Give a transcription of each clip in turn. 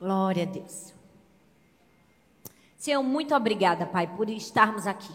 Glória a Deus. Senhor, muito obrigada, Pai, por estarmos aqui.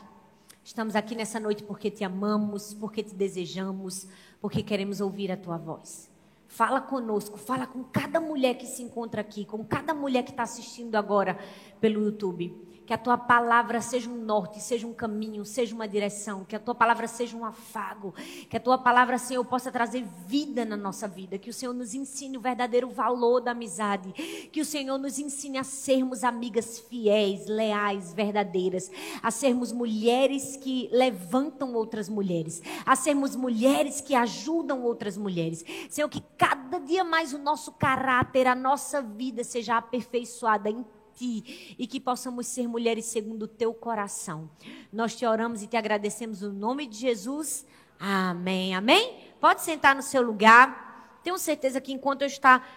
Estamos aqui nessa noite porque te amamos, porque te desejamos, porque queremos ouvir a tua voz. Fala conosco, fala com cada mulher que se encontra aqui, com cada mulher que está assistindo agora pelo YouTube. Que a tua palavra seja um norte, seja um caminho, seja uma direção. Que a tua palavra seja um afago. Que a tua palavra, Senhor, possa trazer vida na nossa vida. Que o Senhor nos ensine o verdadeiro valor da amizade. Que o Senhor nos ensine a sermos amigas fiéis, leais, verdadeiras. A sermos mulheres que levantam outras mulheres. A sermos mulheres que ajudam outras mulheres. Senhor, que cada dia mais o nosso caráter, a nossa vida seja aperfeiçoada em ti e que possamos ser mulheres segundo o teu coração. Nós te oramos e te agradecemos no nome de Jesus. Amém. Amém? Pode sentar no seu lugar. Tenho certeza que enquanto eu estar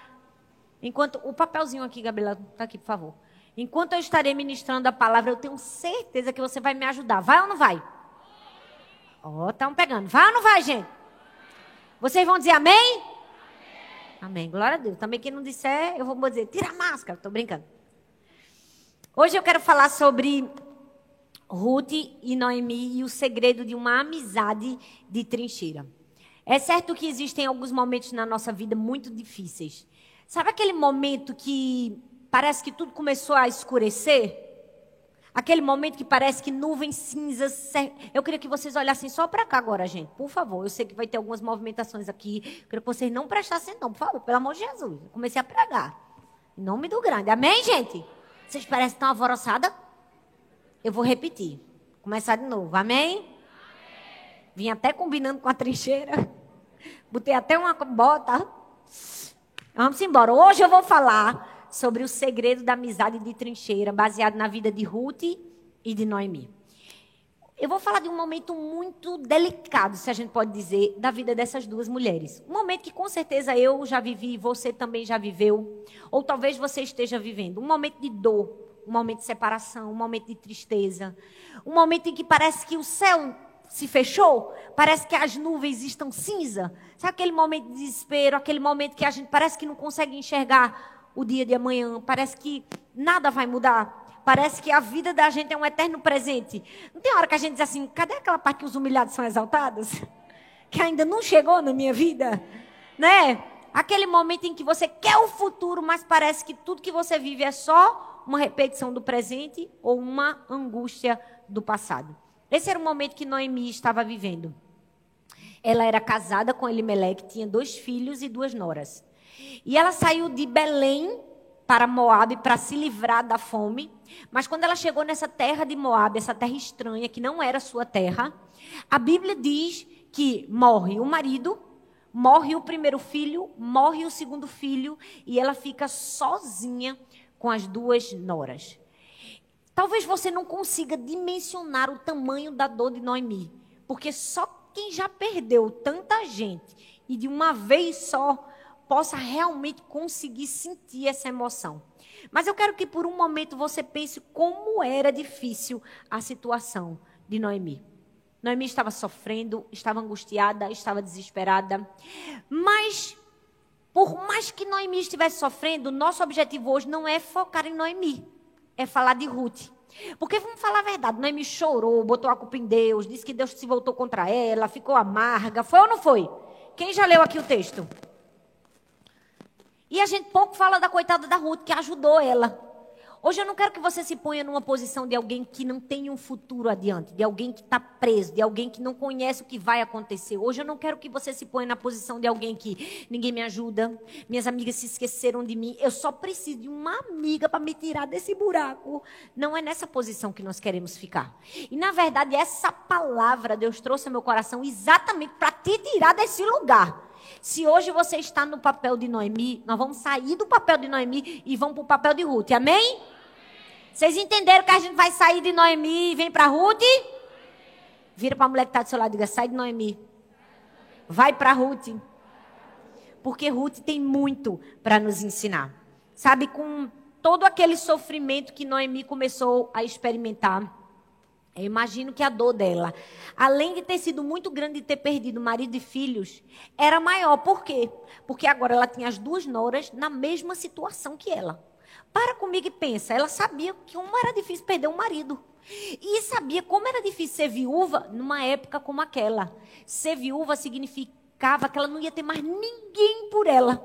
enquanto o papelzinho aqui, Gabriela, tá aqui, por favor. Enquanto eu estarei ministrando a palavra, eu tenho certeza que você vai me ajudar. Vai ou não vai? Ó, oh, estão pegando. Vai ou não vai, gente? Vocês vão dizer amém? amém? Glória a Deus. Também quem não disser, eu vou dizer, tira a máscara. Estou brincando. Hoje eu quero falar sobre Ruth e Noemi e o segredo de uma amizade de trincheira. É certo que existem alguns momentos na nossa vida muito difíceis. Sabe aquele momento que parece que tudo começou a escurecer? Aquele momento que parece que nuvens cinzas. Eu queria que vocês olhassem só para cá agora, gente. Por favor. Eu sei que vai ter algumas movimentações aqui. Eu queria que vocês não prestassem, não. Por favor, pelo amor de Jesus. Eu comecei a pregar. Em nome do grande. Amém, gente? Vocês parecem tão alvoroçadas? Eu vou repetir. Começar de novo. Amém? Vim até combinando com a trincheira. Botei até uma bota. Vamos embora. Hoje eu vou falar sobre o segredo da amizade de trincheira, baseado na vida de Ruth e de Noemi. Eu vou falar de um momento muito delicado, se a gente pode dizer, da vida dessas duas mulheres. Um momento que com certeza eu já vivi, você também já viveu, ou talvez você esteja vivendo. Um momento de dor, um momento de separação, um momento de tristeza. Um momento em que parece que o céu se fechou, parece que as nuvens estão cinza. Sabe aquele momento de desespero, aquele momento que a gente parece que não consegue enxergar o dia de amanhã, parece que nada vai mudar. Parece que a vida da gente é um eterno presente. Não tem hora que a gente diz assim: cadê aquela parte que os humilhados são exaltados? Que ainda não chegou na minha vida? Né? Aquele momento em que você quer o futuro, mas parece que tudo que você vive é só uma repetição do presente ou uma angústia do passado. Esse era o momento que Noemi estava vivendo. Ela era casada com Elimelec, tinha dois filhos e duas noras. E ela saiu de Belém para Moab para se livrar da fome. Mas quando ela chegou nessa terra de Moab, essa terra estranha que não era sua terra, a Bíblia diz que morre o marido, morre o primeiro filho, morre o segundo filho e ela fica sozinha com as duas noras. Talvez você não consiga dimensionar o tamanho da dor de Noemi, porque só quem já perdeu tanta gente e de uma vez só possa realmente conseguir sentir essa emoção. Mas eu quero que por um momento você pense como era difícil a situação de Noemi. Noemi estava sofrendo, estava angustiada, estava desesperada. Mas, por mais que Noemi estivesse sofrendo, nosso objetivo hoje não é focar em Noemi, é falar de Ruth. Porque vamos falar a verdade, Noemi chorou, botou a culpa em Deus, disse que Deus se voltou contra ela, ficou amarga. Foi ou não foi? Quem já leu aqui o texto? E a gente pouco fala da coitada da Ruth, que ajudou ela. Hoje eu não quero que você se ponha numa posição de alguém que não tem um futuro adiante, de alguém que está preso, de alguém que não conhece o que vai acontecer. Hoje eu não quero que você se ponha na posição de alguém que ninguém me ajuda, minhas amigas se esqueceram de mim, eu só preciso de uma amiga para me tirar desse buraco. Não é nessa posição que nós queremos ficar. E na verdade, essa palavra Deus trouxe ao meu coração exatamente para te tirar desse lugar. Se hoje você está no papel de Noemi, nós vamos sair do papel de Noemi e vamos para o papel de Ruth. Amém? Vocês entenderam que a gente vai sair de Noemi e vem para Ruth? Vira para a mulher que está do seu lado e diga: sai de Noemi. Vai para Ruth. Porque Ruth tem muito para nos ensinar. Sabe, com todo aquele sofrimento que Noemi começou a experimentar eu imagino que a dor dela, além de ter sido muito grande de ter perdido marido e filhos, era maior. Por quê? Porque agora ela tinha as duas noras na mesma situação que ela. Para comigo e pensa. Ela sabia que como era difícil perder um marido. E sabia como era difícil ser viúva numa época como aquela. Ser viúva significava que ela não ia ter mais ninguém por ela.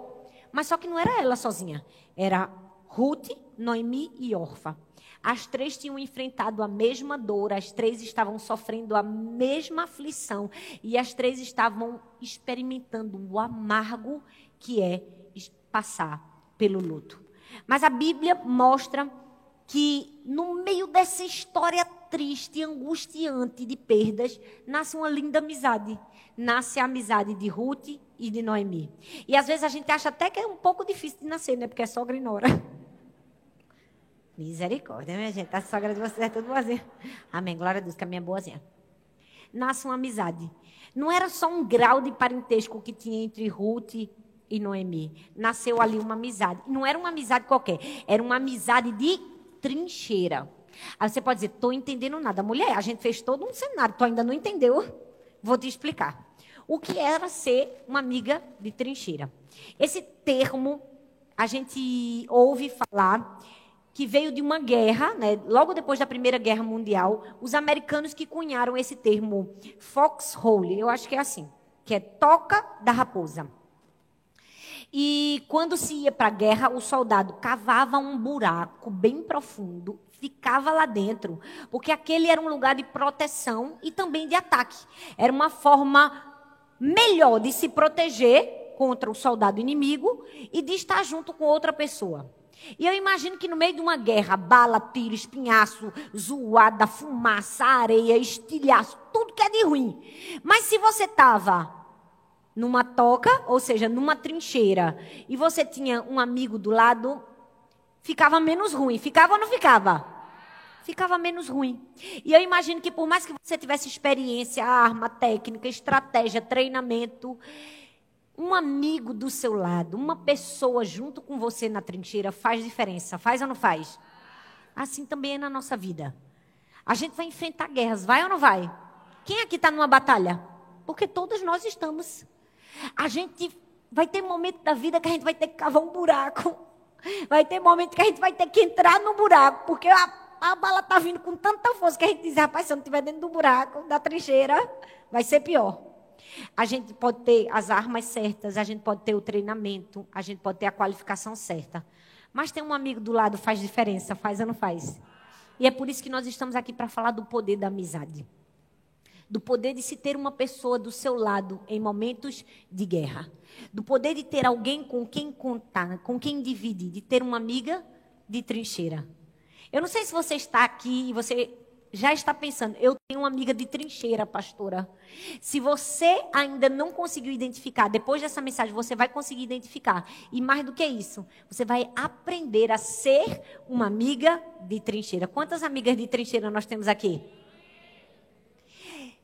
Mas só que não era ela sozinha. Era Ruth, Noemi e Orfa. As três tinham enfrentado a mesma dor, as três estavam sofrendo a mesma aflição e as três estavam experimentando o amargo que é passar pelo luto. Mas a Bíblia mostra que no meio dessa história triste e angustiante de perdas, nasce uma linda amizade. Nasce a amizade de Ruth e de Noemi. E às vezes a gente acha até que é um pouco difícil de nascer, né? Porque é sogra e nora. Misericórdia, minha gente. A sogra de vocês é tudo boazinha. Amém. Glória a Deus, que a minha é boazinha. Nasce uma amizade. Não era só um grau de parentesco que tinha entre Ruth e Noemi. Nasceu ali uma amizade. Não era uma amizade qualquer. Era uma amizade de trincheira. Aí você pode dizer, estou entendendo nada. Mulher, a gente fez todo um cenário, tu ainda não entendeu? Vou te explicar. O que era ser uma amiga de trincheira? Esse termo a gente ouve falar que veio de uma guerra, né? logo depois da Primeira Guerra Mundial, os americanos que cunharam esse termo foxhole, eu acho que é assim, que é toca da raposa. E quando se ia para a guerra, o soldado cavava um buraco bem profundo, ficava lá dentro, porque aquele era um lugar de proteção e também de ataque. Era uma forma melhor de se proteger contra o soldado inimigo e de estar junto com outra pessoa. E eu imagino que no meio de uma guerra, bala, tiro, espinhaço, zoada, fumaça, areia, estilhaço, tudo que é de ruim. Mas se você estava numa toca, ou seja, numa trincheira, e você tinha um amigo do lado, ficava menos ruim. Ficava ou não ficava? Ficava menos ruim. E eu imagino que por mais que você tivesse experiência, arma, técnica, estratégia, treinamento, um amigo do seu lado, uma pessoa junto com você na trincheira faz diferença. Faz ou não faz? Assim também é na nossa vida. A gente vai enfrentar guerras, vai ou não vai? Quem aqui está numa batalha? Porque todos nós estamos. A gente vai ter momento da vida que a gente vai ter que cavar um buraco. Vai ter momento que a gente vai ter que entrar no buraco, porque a, a bala está vindo com tanta força que a gente diz, rapaz, se eu não estiver dentro do buraco, da trincheira, vai ser pior. A gente pode ter as armas certas, a gente pode ter o treinamento, a gente pode ter a qualificação certa. Mas ter um amigo do lado faz diferença, faz ou não faz? E é por isso que nós estamos aqui para falar do poder da amizade. Do poder de se ter uma pessoa do seu lado em momentos de guerra. Do poder de ter alguém com quem contar, com quem dividir, de ter uma amiga de trincheira. Eu não sei se você está aqui e você já está pensando, eu tenho uma amiga de trincheira, pastora. Se você ainda não conseguiu identificar, depois dessa mensagem você vai conseguir identificar. E mais do que isso, você vai aprender a ser uma amiga de trincheira. Quantas amigas de trincheira nós temos aqui?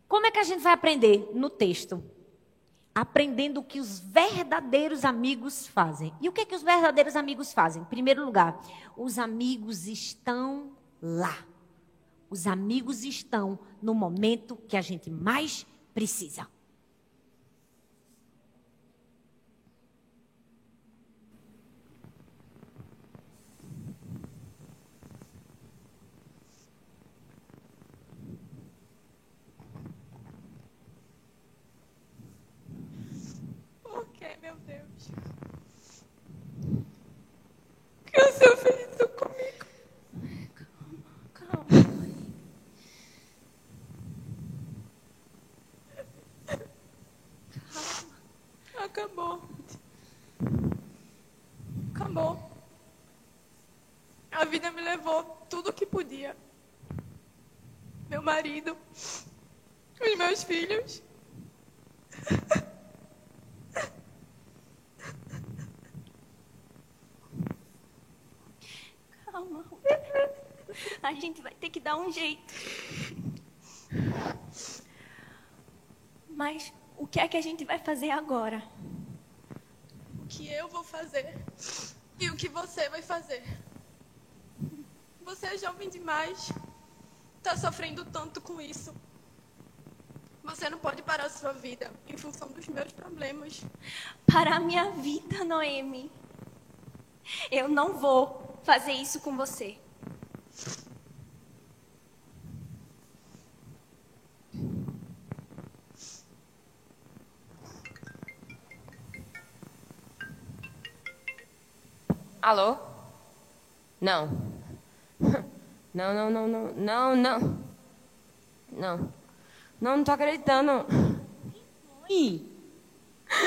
Como é que a gente vai aprender? No texto. Aprendendo o que os verdadeiros amigos fazem. E o que é que os verdadeiros amigos fazem? Em primeiro lugar, os amigos estão lá. Os amigos estão no momento que a gente mais precisa. Por que, meu Deus? O que o Senhor fez Acabou. Acabou. A vida me levou tudo o que podia. Meu marido, os meus filhos. Calma. A gente vai ter que dar um jeito. Mas o que é que a gente vai fazer agora? O que eu vou fazer e o que você vai fazer. Você é jovem demais. Está sofrendo tanto com isso. Você não pode parar a sua vida em função dos meus problemas. Para a minha vida, Noemi. Eu não vou fazer isso com você. Alô? Não. Não, não, não, não, não, não. Não. Não, não tô acreditando. Oi?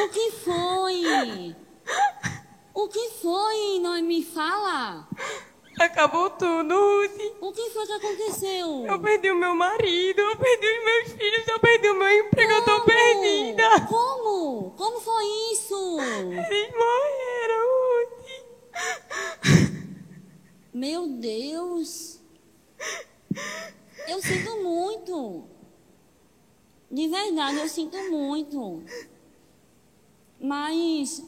O que foi? O que foi? Não me fala. Acabou tudo, Ruth. O que foi que aconteceu? Eu perdi o meu marido, eu perdi os meus filhos, eu perdi o meu emprego, eu tô Como? perdida. Como? Como foi isso? Eles morreram, Ruth. Meu Deus. Eu sinto muito. De verdade, eu sinto muito. Mas.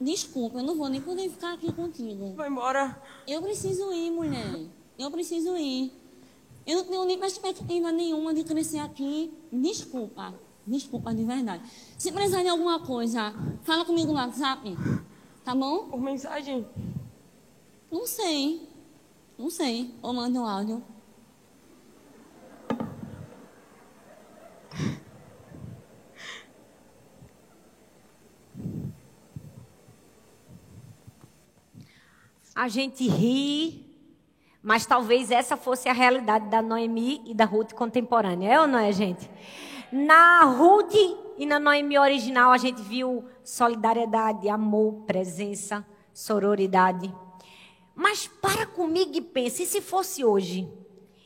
Desculpa, eu não vou nem poder ficar aqui contigo. Vai embora. Eu preciso ir, mulher. Eu preciso ir. Eu não tenho nem perspectiva nenhuma de crescer aqui. Desculpa. Desculpa, de verdade. Se precisar de alguma coisa, fala comigo no WhatsApp. Tá bom? Por mensagem. Não sei. Não sei. Ou manda um áudio. A gente ri, mas talvez essa fosse a realidade da Noemi e da Ruth contemporânea. É ou não é, gente? Na Ruth e na Noemi original, a gente viu solidariedade, amor, presença, sororidade. Mas para comigo e pense, e se fosse hoje?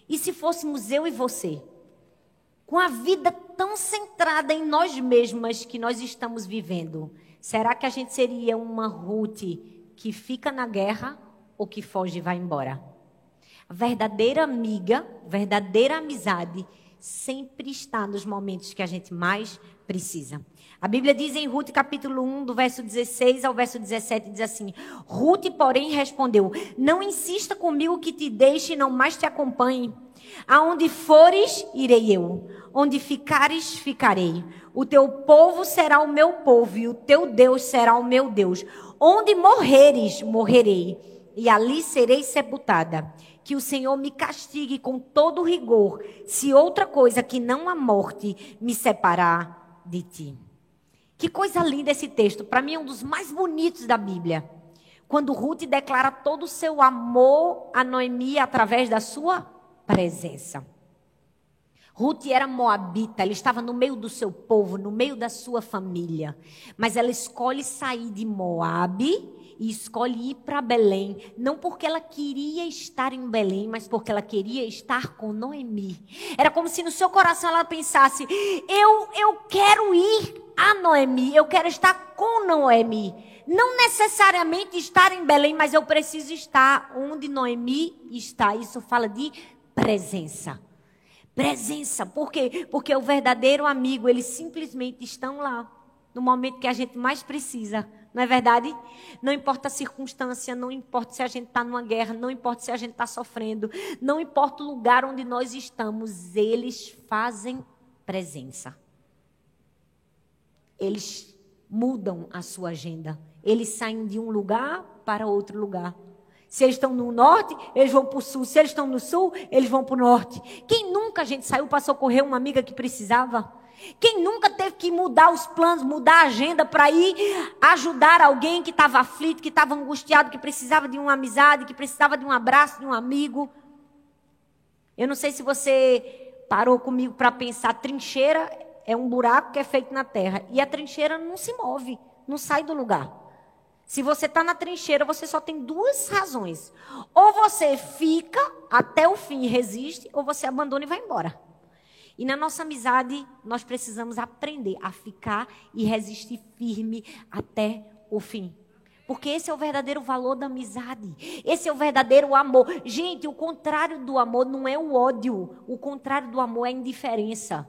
E se fôssemos eu e você? Com a vida tão centrada em nós mesmas que nós estamos vivendo, será que a gente seria uma Ruth que fica na guerra ou que foge e vai embora? A verdadeira amiga, verdadeira amizade, sempre está nos momentos que a gente mais precisa. A Bíblia diz em Ruth capítulo 1, do verso 16 ao verso 17, diz assim: Ruth, porém, respondeu: Não insista comigo que te deixe e não mais te acompanhe. Aonde fores, irei eu. Onde ficares, ficarei. O teu povo será o meu povo e o teu Deus será o meu Deus. Onde morreres, morrerei. E ali serei sepultada. Que o Senhor me castigue com todo rigor, se outra coisa que não a morte me separar de ti. Que coisa linda esse texto. Para mim é um dos mais bonitos da Bíblia. Quando Ruth declara todo o seu amor a Noemi através da sua presença. Ruth era moabita, ela estava no meio do seu povo, no meio da sua família. Mas ela escolhe sair de Moabe e escolhe ir para Belém, não porque ela queria estar em Belém, mas porque ela queria estar com Noemi. Era como se no seu coração ela pensasse: eu, eu quero ir a Noemi, eu quero estar com Noemi. Não necessariamente estar em Belém, mas eu preciso estar onde Noemi está. Isso fala de presença. Presença, por quê? Porque o verdadeiro amigo, eles simplesmente estão lá, no momento que a gente mais precisa. Não é verdade? Não importa a circunstância, não importa se a gente está numa guerra, não importa se a gente está sofrendo, não importa o lugar onde nós estamos, eles fazem presença. Eles mudam a sua agenda. Eles saem de um lugar para outro lugar. Se eles estão no norte, eles vão para o sul. Se eles estão no sul, eles vão para o norte. Quem nunca, a gente, saiu para socorrer uma amiga que precisava? Quem nunca teve que mudar os planos, mudar a agenda para ir ajudar alguém que estava aflito, que estava angustiado, que precisava de uma amizade, que precisava de um abraço de um amigo? Eu não sei se você parou comigo para pensar, trincheira é um buraco que é feito na terra. E a trincheira não se move, não sai do lugar. Se você está na trincheira, você só tem duas razões. Ou você fica até o fim e resiste, ou você abandona e vai embora. E na nossa amizade, nós precisamos aprender a ficar e resistir firme até o fim. Porque esse é o verdadeiro valor da amizade. Esse é o verdadeiro amor. Gente, o contrário do amor não é o ódio. O contrário do amor é a indiferença.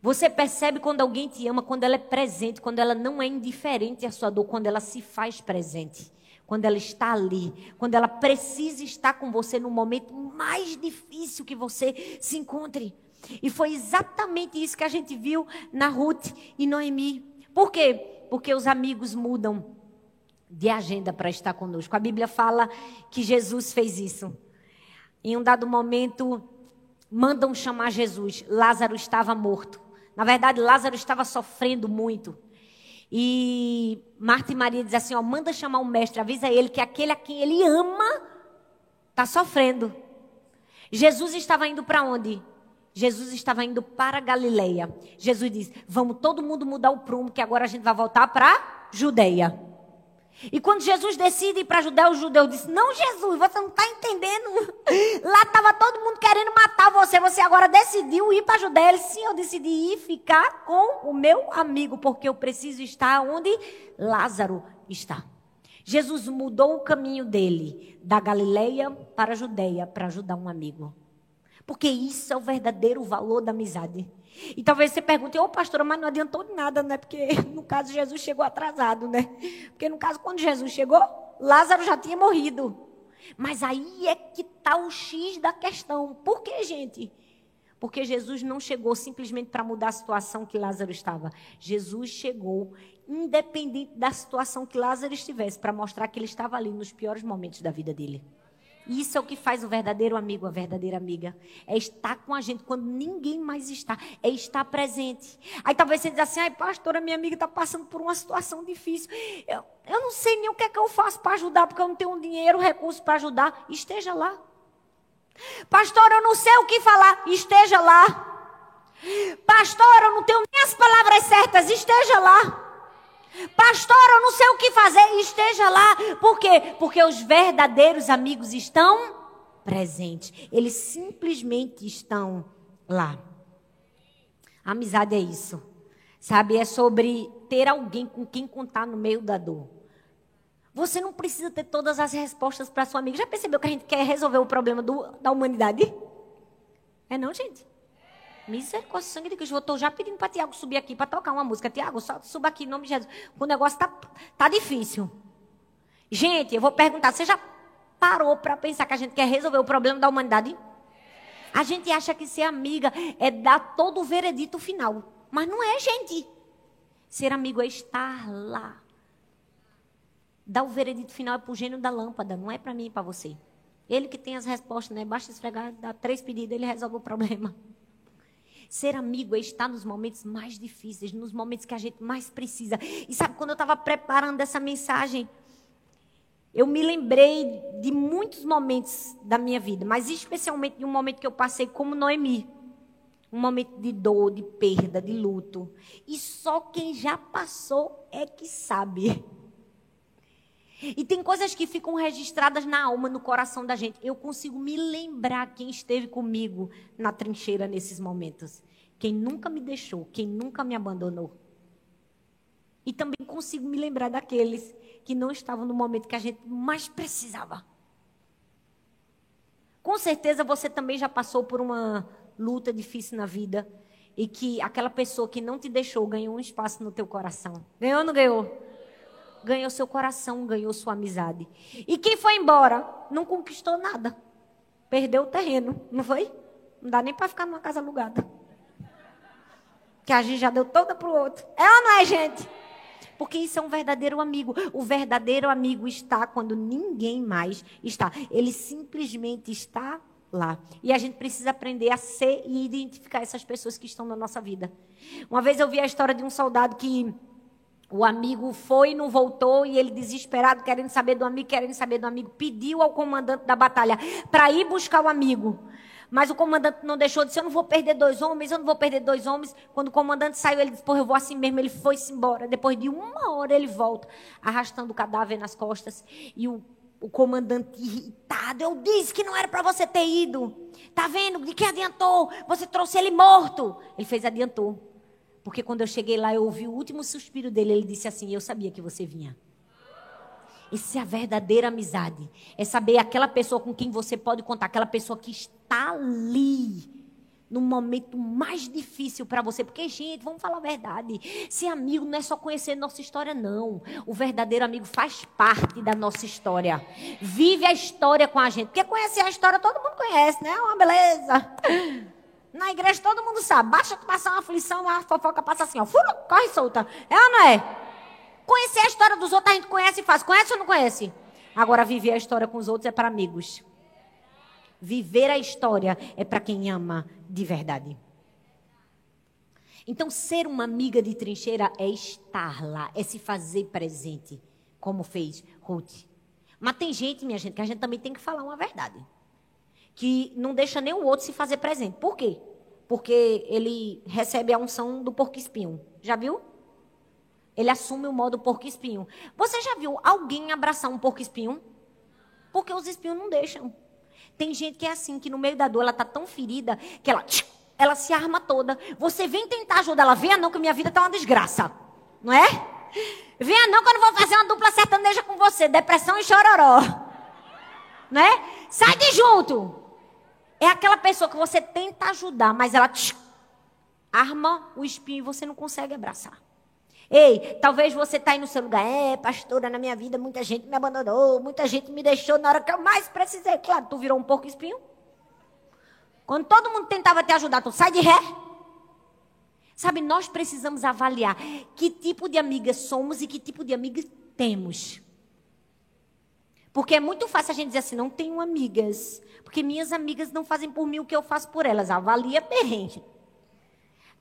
Você percebe quando alguém te ama, quando ela é presente, quando ela não é indiferente à sua dor, quando ela se faz presente, quando ela está ali, quando ela precisa estar com você no momento mais difícil que você se encontre. E foi exatamente isso que a gente viu na Ruth e Noemi. Por quê? Porque os amigos mudam de agenda para estar conosco. A Bíblia fala que Jesus fez isso. Em um dado momento, mandam chamar Jesus. Lázaro estava morto. Na verdade, Lázaro estava sofrendo muito. E Marta e Maria dizem assim: ó, manda chamar o mestre, avisa ele que aquele a quem ele ama está sofrendo. Jesus estava indo para onde? Jesus estava indo para Galileia. Jesus diz: Vamos todo mundo mudar o prumo, que agora a gente vai voltar para Judeia. E quando Jesus decide ir para Judéia, o judeu disse: Não, Jesus, você não está entendendo. Lá estava todo mundo querendo matar você. Você agora decidiu ir para Judéia. Ele Sim, eu decidi ir ficar com o meu amigo, porque eu preciso estar onde Lázaro está. Jesus mudou o caminho dele da Galileia para a Judéia para ajudar um amigo. Porque isso é o verdadeiro valor da amizade. E talvez você pergunte, ô oh, pastora, mas não adiantou de nada, né? Porque no caso Jesus chegou atrasado, né? Porque no caso, quando Jesus chegou, Lázaro já tinha morrido. Mas aí é que está o X da questão. Por que, gente? Porque Jesus não chegou simplesmente para mudar a situação que Lázaro estava. Jesus chegou independente da situação que Lázaro estivesse, para mostrar que ele estava ali nos piores momentos da vida dele. Isso é o que faz o verdadeiro amigo, a verdadeira amiga. É estar com a gente quando ninguém mais está. É estar presente. Aí talvez você diga assim, ai, pastora, minha amiga está passando por uma situação difícil. Eu, eu não sei nem o que é que eu faço para ajudar, porque eu não tenho dinheiro, recurso para ajudar. Esteja lá. Pastor, eu não sei o que falar. Esteja lá. Pastor, eu não tenho nem as palavras certas. Esteja lá. Pastor, eu não sei o que fazer. Esteja lá. Por quê? Porque os verdadeiros amigos estão presentes. Eles simplesmente estão lá. Amizade é isso. Sabe? É sobre ter alguém com quem contar no meio da dor. Você não precisa ter todas as respostas para sua amiga. Já percebeu que a gente quer resolver o problema do, da humanidade? É não, gente? Misericórdia, sangue de Cristo. Eu estou já pedindo para Tiago subir aqui para tocar uma música. Tiago, suba aqui em nome de Jesus. O negócio está tá difícil. Gente, eu vou perguntar: você já parou para pensar que a gente quer resolver o problema da humanidade? A gente acha que ser amiga é dar todo o veredito final. Mas não é, gente. Ser amigo é estar lá. Dar o veredito final é para o gênio da lâmpada, não é para mim e para você. Ele que tem as respostas, né? Basta esfregar, dar três pedidos, ele resolve o problema. Ser amigo é estar nos momentos mais difíceis, nos momentos que a gente mais precisa. E sabe, quando eu estava preparando essa mensagem, eu me lembrei de muitos momentos da minha vida, mas especialmente de um momento que eu passei como Noemi. Um momento de dor, de perda, de luto. E só quem já passou é que sabe. E tem coisas que ficam registradas na alma, no coração da gente. Eu consigo me lembrar quem esteve comigo na trincheira nesses momentos. Quem nunca me deixou, quem nunca me abandonou. E também consigo me lembrar daqueles que não estavam no momento que a gente mais precisava. Com certeza você também já passou por uma luta difícil na vida e que aquela pessoa que não te deixou ganhou um espaço no teu coração. Ganhou ou não ganhou? Ganhou seu coração, ganhou sua amizade. E quem foi embora não conquistou nada. Perdeu o terreno, não foi? Não dá nem para ficar numa casa alugada. Que a gente já deu toda para o outro. É ou não é, gente? Porque isso é um verdadeiro amigo. O verdadeiro amigo está quando ninguém mais está. Ele simplesmente está lá. E a gente precisa aprender a ser e identificar essas pessoas que estão na nossa vida. Uma vez eu vi a história de um soldado que o amigo foi, não voltou, e ele, desesperado, querendo saber do amigo, querendo saber do amigo, pediu ao comandante da batalha para ir buscar o amigo. Mas o comandante não deixou, disse: Eu não vou perder dois homens, eu não vou perder dois homens. Quando o comandante saiu, ele disse: Porra, eu vou assim mesmo. Ele foi-se embora. Depois de uma hora, ele volta, arrastando o cadáver nas costas. E o, o comandante irritado: Eu disse que não era para você ter ido. Tá vendo? De que adiantou? Você trouxe ele morto. Ele fez: Adiantou. Porque quando eu cheguei lá, eu ouvi o último suspiro dele. Ele disse assim: Eu sabia que você vinha. Isso é a verdadeira amizade. É saber aquela pessoa com quem você pode contar, aquela pessoa que está ali no momento mais difícil para você. Porque, gente, vamos falar a verdade. Ser amigo não é só conhecer nossa história, não. O verdadeiro amigo faz parte da nossa história. Vive a história com a gente. Porque conhecer a história todo mundo conhece, né? É uma beleza. Na igreja todo mundo sabe. Basta tu passar uma aflição, a fofoca passa assim, ó. Fura, corre solta. É ou não é? Conhecer a história dos outros a gente conhece e faz. Conhece ou não conhece? Agora, viver a história com os outros é para amigos. Viver a história é para quem ama de verdade. Então, ser uma amiga de trincheira é estar lá, é se fazer presente, como fez Ruth. Mas tem gente, minha gente, que a gente também tem que falar uma verdade. Que não deixa nem o outro se fazer presente. Por quê? Porque ele recebe a unção do porco espinho. Já viu? Ele assume o modo porco espinho. Você já viu alguém abraçar um porco espinho? Porque os espinhos não deixam. Tem gente que é assim, que no meio da dor ela tá tão ferida que ela, ela se arma toda. Você vem tentar ajudar ela, venha não que minha vida tá uma desgraça. Não é? Venha não que eu não vou fazer uma dupla sertaneja com você, depressão e chororó. Não é? Sai de junto. É aquela pessoa que você tenta ajudar, mas ela arma o espinho e você não consegue abraçar. Ei, talvez você está aí no seu lugar. É, pastora, na minha vida muita gente me abandonou, muita gente me deixou na hora que eu mais precisei. Claro, tu virou um porco espinho. Quando todo mundo tentava te ajudar, tu sai de ré. Sabe, nós precisamos avaliar que tipo de amigas somos e que tipo de amigas temos. Porque é muito fácil a gente dizer assim, não tenho amigas. Porque minhas amigas não fazem por mim o que eu faço por elas. Avalia bem.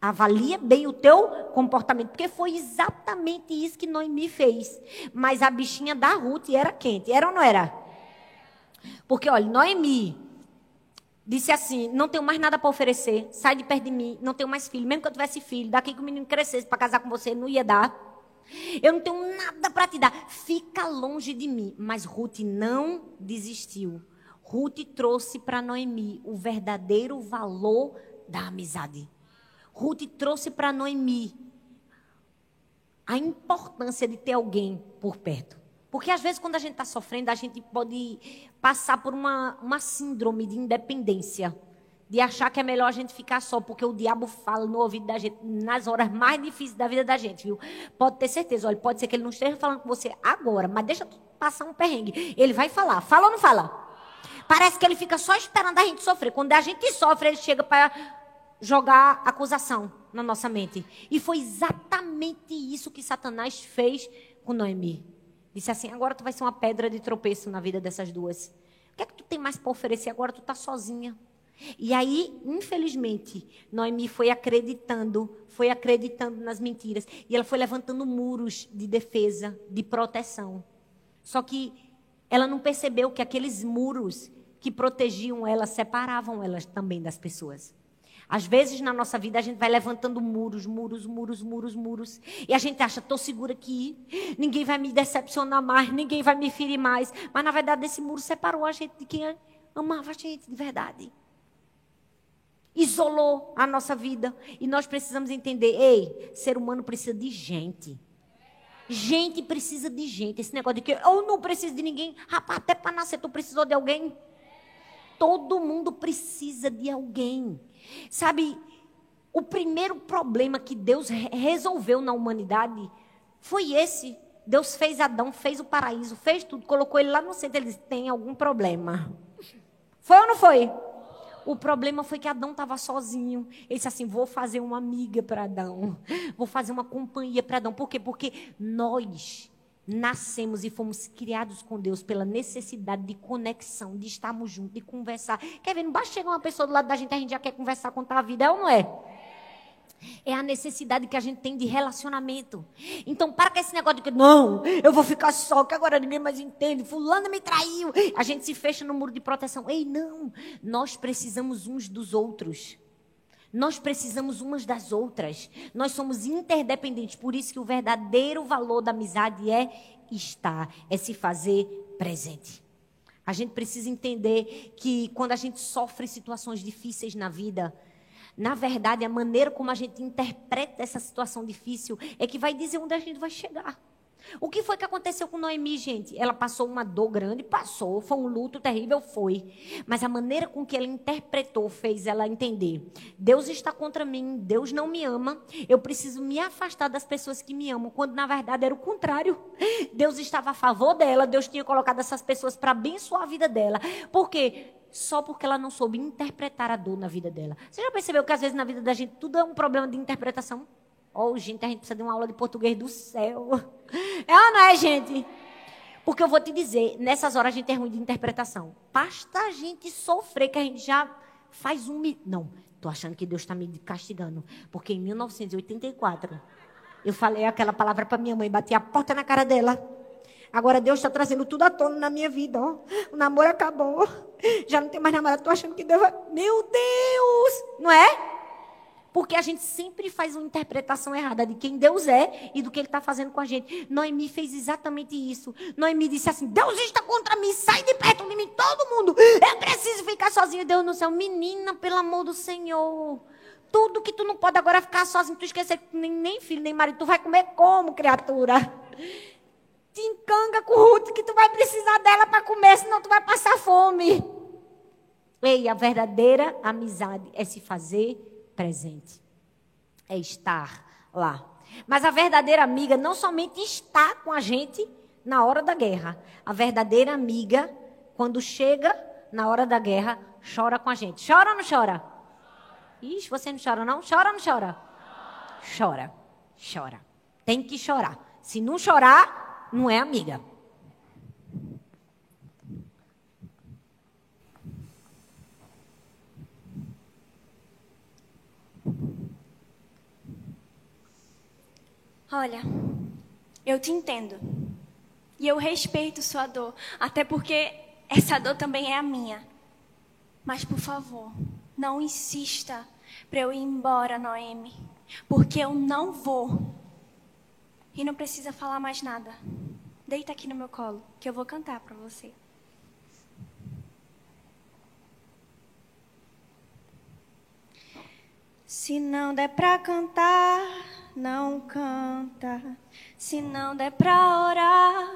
Avalia bem o teu comportamento, porque foi exatamente isso que Noemi fez. Mas a bichinha da Ruth era quente, era ou não era? Porque, olha, Noemi disse assim: não tenho mais nada para oferecer, sai de perto de mim, não tenho mais filho. Mesmo que eu tivesse filho, daqui que o menino crescesse para casar com você, não ia dar. Eu não tenho nada para te dar, fica longe de mim. Mas Ruth não desistiu. Ruth trouxe para Noemi o verdadeiro valor da amizade. Ruth trouxe para Noemi a importância de ter alguém por perto. Porque às vezes, quando a gente está sofrendo, a gente pode passar por uma, uma síndrome de independência. De achar que é melhor a gente ficar só, porque o diabo fala no ouvido da gente nas horas mais difíceis da vida da gente, viu? Pode ter certeza, olha, pode ser que ele não esteja falando com você agora, mas deixa passar um perrengue. Ele vai falar. Fala ou não fala? Parece que ele fica só esperando a gente sofrer. Quando a gente sofre, ele chega para jogar acusação na nossa mente. E foi exatamente isso que Satanás fez com Noemi. Disse assim: agora tu vai ser uma pedra de tropeço na vida dessas duas. O que é que tu tem mais para oferecer? Agora tu está sozinha. E aí, infelizmente, Noemi foi acreditando, foi acreditando nas mentiras. E ela foi levantando muros de defesa, de proteção. Só que ela não percebeu que aqueles muros que protegiam ela separavam elas também das pessoas. Às vezes na nossa vida a gente vai levantando muros, muros, muros, muros, muros. E a gente acha, estou segura aqui, ninguém vai me decepcionar mais, ninguém vai me ferir mais. Mas na verdade esse muro separou a gente de quem amava a gente de verdade. Isolou a nossa vida. E nós precisamos entender: ei, ser humano precisa de gente. Gente precisa de gente. Esse negócio de que eu não preciso de ninguém. Rapaz, até para nascer tu precisou de alguém. Todo mundo precisa de alguém. Sabe, o primeiro problema que Deus resolveu na humanidade foi esse. Deus fez Adão, fez o paraíso, fez tudo, colocou ele lá no centro. Ele disse: tem algum problema. Foi ou não foi? O problema foi que Adão estava sozinho. Ele disse assim: vou fazer uma amiga para Adão. Vou fazer uma companhia para Adão. Por quê? Porque nós nascemos e fomos criados com Deus pela necessidade de conexão, de estarmos juntos, de conversar. Quer ver? Não basta chegar uma pessoa do lado da gente, a gente já quer conversar, contar a vida, é ou não é? É a necessidade que a gente tem de relacionamento. Então, para com esse negócio de que, não, eu vou ficar só, que agora ninguém mais entende, fulano me traiu. A gente se fecha no muro de proteção. Ei, não, nós precisamos uns dos outros. Nós precisamos umas das outras. Nós somos interdependentes. Por isso que o verdadeiro valor da amizade é estar, é se fazer presente. A gente precisa entender que quando a gente sofre situações difíceis na vida, na verdade, a maneira como a gente interpreta essa situação difícil é que vai dizer onde a gente vai chegar. O que foi que aconteceu com Noemi, gente? Ela passou uma dor grande, passou, foi um luto terrível, foi. Mas a maneira com que ela interpretou fez ela entender: Deus está contra mim, Deus não me ama, eu preciso me afastar das pessoas que me amam, quando na verdade era o contrário. Deus estava a favor dela, Deus tinha colocado essas pessoas para abençoar a vida dela. Por quê? Só porque ela não soube interpretar a dor na vida dela. Você já percebeu que às vezes na vida da gente tudo é um problema de interpretação? Oh, gente, a gente precisa de uma aula de português do céu. É ou não é, gente? Porque eu vou te dizer, nessas horas a gente é ruim de interpretação. Basta a gente sofrer, que a gente já faz um. Não, tô achando que Deus está me castigando. Porque em 1984, eu falei aquela palavra para minha mãe, bati a porta na cara dela. Agora Deus está trazendo tudo à tona na minha vida. Ó. O namoro acabou. Já não tem mais namorado. Estou achando que Deus vai. Meu Deus! Não é? Porque a gente sempre faz uma interpretação errada de quem Deus é e do que Ele está fazendo com a gente. Noemi fez exatamente isso. Noemi disse assim: Deus está contra mim, sai de perto de mim, todo mundo. Eu preciso ficar sozinha. Deus no céu, menina, pelo amor do Senhor. Tudo que tu não pode agora ficar sozinho, tu esquecer que nem, nem filho, nem marido, tu vai comer como, criatura? Te encanga com Ruth, que tu vai precisar dela para comer, senão tu vai passar fome. Ei, a verdadeira amizade é se fazer presente. É estar lá. Mas a verdadeira amiga não somente está com a gente na hora da guerra. A verdadeira amiga, quando chega na hora da guerra, chora com a gente. Chora ou não chora? Ixi, você não chora não? Chora ou não chora? Chora. Chora. Tem que chorar. Se não chorar, não é amiga. Olha, eu te entendo. E eu respeito sua dor, até porque essa dor também é a minha. Mas por favor, não insista para eu ir embora, Noemi, porque eu não vou. E não precisa falar mais nada. Deita aqui no meu colo, que eu vou cantar para você. Se não der para cantar, não canta. Se não der pra orar,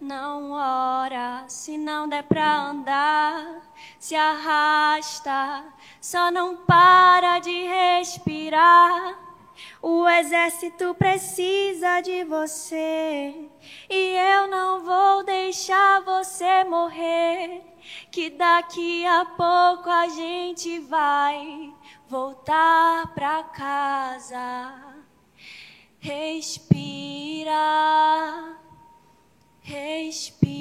não ora. Se não der pra andar, se arrasta. Só não para de respirar. O exército precisa de você. E eu não vou deixar você morrer. Que daqui a pouco a gente vai voltar pra casa. Respira, respira.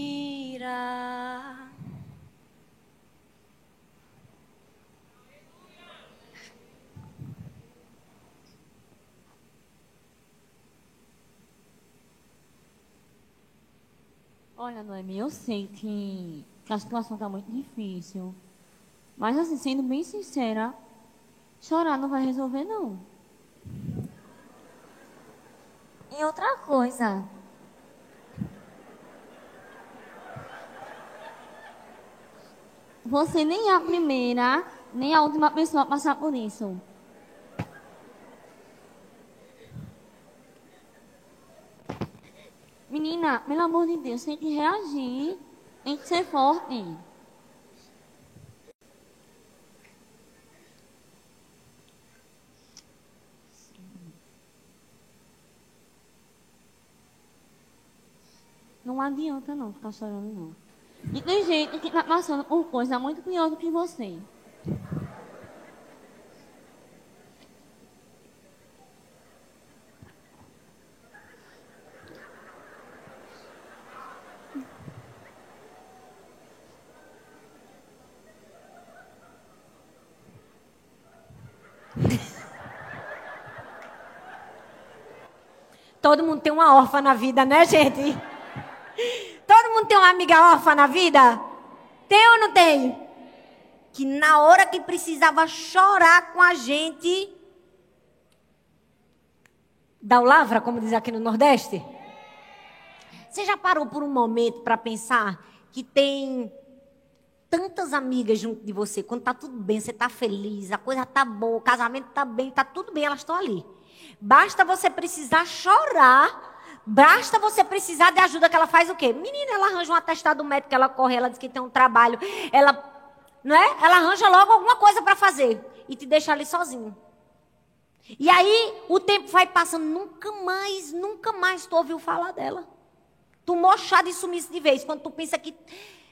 Olha, Noemi, eu sei que, que a situação está muito difícil. Mas, assim, sendo bem sincera, chorar não vai resolver, não. E outra coisa. Você nem é a primeira, nem a última pessoa a passar por isso. Menina, pelo amor de Deus, tem que reagir. Tem que ser forte. Não adianta não ficar chorando, não. E tem gente que está passando por coisa muito pior do que você. Todo mundo tem uma órfã na vida, né, gente? Todo mundo tem uma amiga órfã na vida? Tem ou não tem? Que na hora que precisava chorar com a gente, dá o lavra, como diz aqui no Nordeste? Você já parou por um momento para pensar que tem tantas amigas junto de você, quando tá tudo bem, você tá feliz, a coisa tá boa, o casamento tá bem, tá tudo bem, elas estão ali. Basta você precisar chorar Basta você precisar de ajuda que ela faz o quê? Menina, ela arranja um atestado médico, ela corre, ela diz que tem um trabalho, ela, não é? Ela arranja logo alguma coisa para fazer e te deixa ali sozinho. E aí o tempo vai passando, nunca mais, nunca mais tu ouviu falar dela. Tu mochada e sumisse de vez, quando tu pensa que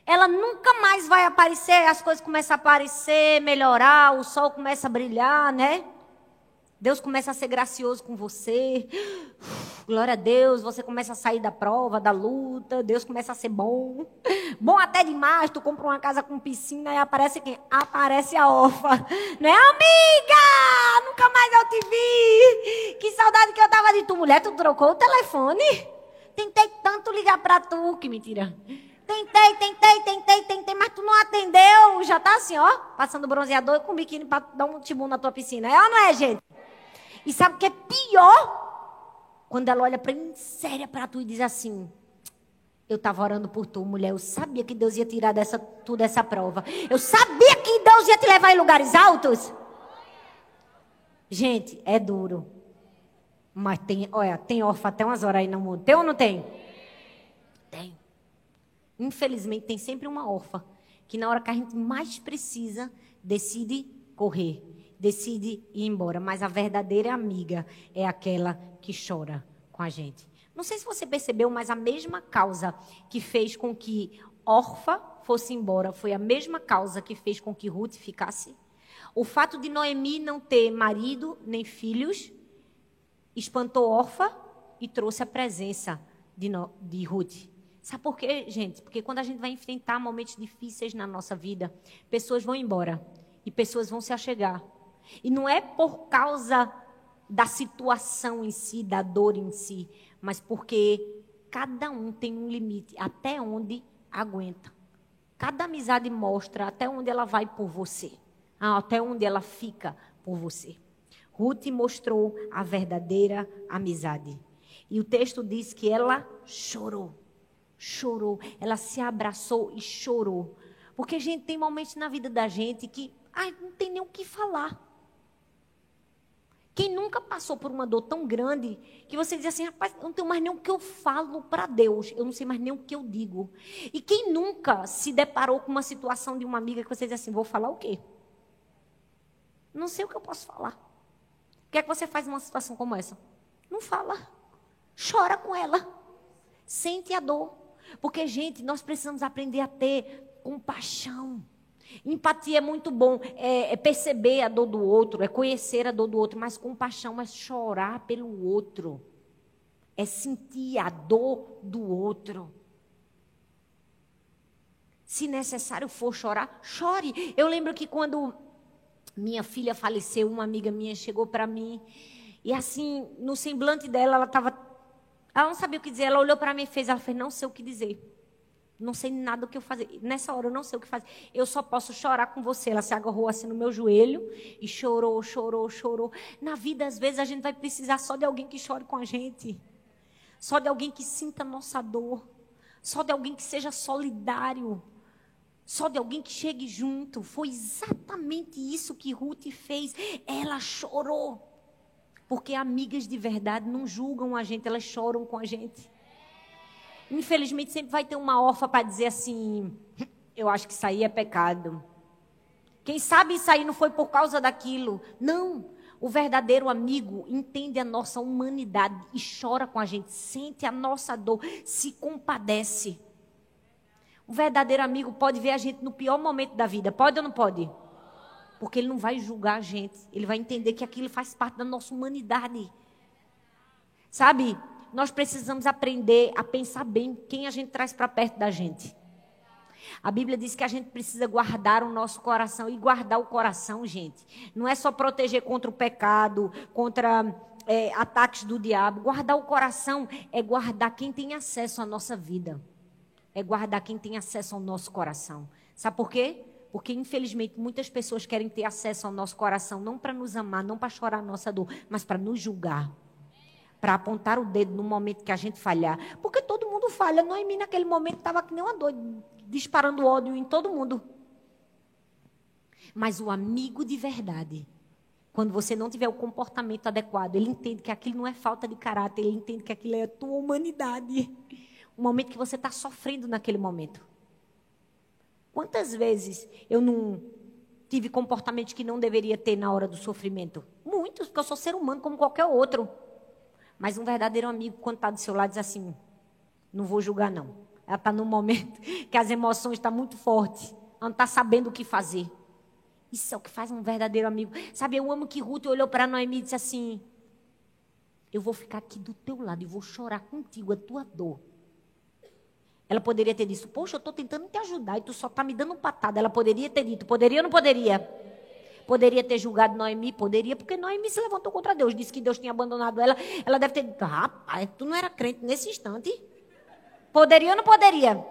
ela nunca mais vai aparecer, as coisas começam a aparecer, melhorar, o sol começa a brilhar, né? Deus começa a ser gracioso com você. Glória a Deus, você começa a sair da prova, da luta. Deus começa a ser bom. Bom até demais. Tu compra uma casa com piscina e aparece quem? Aparece a órfã. Não é, amiga? Nunca mais eu te vi. Que saudade que eu tava de tu. Mulher, tu trocou o telefone? Tentei tanto ligar pra tu. Que mentira. Tentei, tentei, tentei, tentei, mas tu não atendeu. Já tá assim, ó, passando bronzeador com biquíni pra dar um tibum na tua piscina. É ou não é, gente? E sabe o que é pior? Quando ela olha pra mim séria pra tu e diz assim: Eu estava orando por tu, mulher. Eu sabia que Deus ia tirar dessa, dessa prova. Eu sabia que Deus ia te levar em lugares altos. Gente, é duro. Mas tem, olha, tem órfã até umas horas aí no mundo. Tem ou não tem? Tem. Infelizmente, tem sempre uma órfã que na hora que a gente mais precisa, decide correr, decide ir embora. Mas a verdadeira amiga é aquela que chora com a gente. Não sei se você percebeu, mas a mesma causa que fez com que Orfa fosse embora foi a mesma causa que fez com que Ruth ficasse. O fato de Noemi não ter marido nem filhos espantou Orfa e trouxe a presença de, no, de Ruth. Sabe por quê, gente? Porque quando a gente vai enfrentar momentos difíceis na nossa vida, pessoas vão embora e pessoas vão se achegar. E não é por causa da situação em si, da dor em si, mas porque cada um tem um limite até onde aguenta. Cada amizade mostra até onde ela vai por você, até onde ela fica por você. Ruth mostrou a verdadeira amizade. E o texto diz que ela chorou chorou. Ela se abraçou e chorou. Porque, gente, tem momentos na vida da gente que ai, não tem nem o que falar. Quem nunca passou por uma dor tão grande que você diz assim, rapaz, não tenho mais nem o que eu falo para Deus, eu não sei mais nem o que eu digo. E quem nunca se deparou com uma situação de uma amiga que você diz assim, vou falar o quê? Não sei o que eu posso falar. O que é que você faz numa situação como essa? Não fala. Chora com ela. Sente a dor. Porque, gente, nós precisamos aprender a ter compaixão. Empatia é muito bom, é, é, perceber a dor do outro, é conhecer a dor do outro, mas compaixão é chorar pelo outro, é sentir a dor do outro. Se necessário for chorar, chore. Eu lembro que quando minha filha faleceu, uma amiga minha chegou para mim e assim, no semblante dela, ela estava ela não sabia o que dizer, ela olhou para mim e fez, ela fez, não sei o que dizer. Não sei nada o que eu fazer. Nessa hora eu não sei o que fazer. Eu só posso chorar com você. Ela se agarrou assim no meu joelho e chorou, chorou, chorou. Na vida, às vezes, a gente vai precisar só de alguém que chore com a gente. Só de alguém que sinta nossa dor. Só de alguém que seja solidário. Só de alguém que chegue junto. Foi exatamente isso que Ruth fez. Ela chorou. Porque amigas de verdade não julgam a gente, elas choram com a gente. Infelizmente, sempre vai ter uma órfã para dizer assim: eu acho que isso aí é pecado. Quem sabe isso aí não foi por causa daquilo. Não. O verdadeiro amigo entende a nossa humanidade e chora com a gente, sente a nossa dor, se compadece. O verdadeiro amigo pode ver a gente no pior momento da vida, pode ou não pode? Porque ele não vai julgar a gente. Ele vai entender que aquilo faz parte da nossa humanidade. Sabe? Nós precisamos aprender a pensar bem quem a gente traz para perto da gente. A Bíblia diz que a gente precisa guardar o nosso coração. E guardar o coração, gente, não é só proteger contra o pecado, contra é, ataques do diabo. Guardar o coração é guardar quem tem acesso à nossa vida. É guardar quem tem acesso ao nosso coração. Sabe por quê? Porque, infelizmente, muitas pessoas querem ter acesso ao nosso coração, não para nos amar, não para chorar a nossa dor, mas para nos julgar. Para apontar o dedo no momento que a gente falhar. Porque todo mundo falha. Noemi, naquele momento, estava que nem uma doida, disparando ódio em todo mundo. Mas o amigo de verdade, quando você não tiver o comportamento adequado, ele entende que aquilo não é falta de caráter, ele entende que aquilo é a tua humanidade. O momento que você está sofrendo naquele momento. Quantas vezes eu não tive comportamentos que não deveria ter na hora do sofrimento? Muitos, porque eu sou ser humano como qualquer outro. Mas um verdadeiro amigo, quando está do seu lado, diz assim: não vou julgar, não. Ela está num momento que as emoções estão muito fortes. Ela não está sabendo o que fazer. Isso é o que faz um verdadeiro amigo. Sabe, eu amo que Ruth olhou para Noemi e disse assim: Eu vou ficar aqui do teu lado e vou chorar contigo a tua dor. Ela poderia ter dito: Poxa, eu estou tentando te ajudar e tu só está me dando patada. Ela poderia ter dito: Poderia ou não poderia? Poderia ter julgado Noemi? Poderia, porque Noemi se levantou contra Deus. Disse que Deus tinha abandonado ela. Ela deve ter dito: Rapaz, tu não era crente nesse instante? Poderia ou não poderia?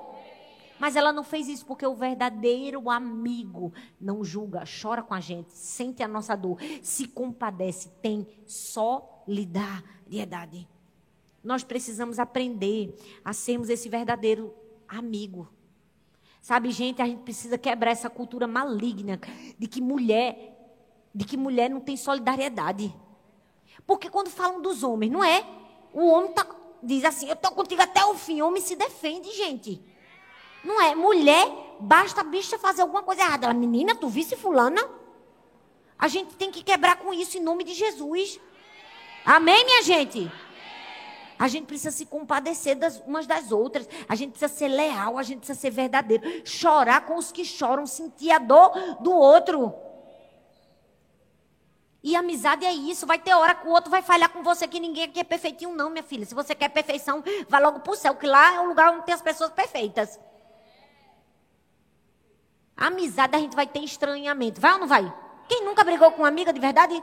Mas ela não fez isso porque o verdadeiro amigo não julga, chora com a gente, sente a nossa dor, se compadece, tem solidariedade. Nós precisamos aprender a sermos esse verdadeiro amigo. Sabe, gente, a gente precisa quebrar essa cultura maligna de que mulher, de que mulher não tem solidariedade. Porque quando falam dos homens, não é? O homem tá, diz assim, eu estou contigo até o fim. O homem se defende, gente. Não é? Mulher, basta a bicha fazer alguma coisa errada. Ela, menina, tu visse fulana? A gente tem que quebrar com isso em nome de Jesus. Amém, minha gente? A gente precisa se compadecer das, umas das outras. A gente precisa ser leal, a gente precisa ser verdadeiro. Chorar com os que choram, sentir a dor do outro. E amizade é isso. Vai ter hora que o outro vai falhar com você, que ninguém aqui é perfeitinho, não, minha filha. Se você quer perfeição, vá logo para o céu, que lá é o lugar onde tem as pessoas perfeitas. Amizade a gente vai ter estranhamento. Vai ou não vai? Quem nunca brigou com uma amiga de verdade?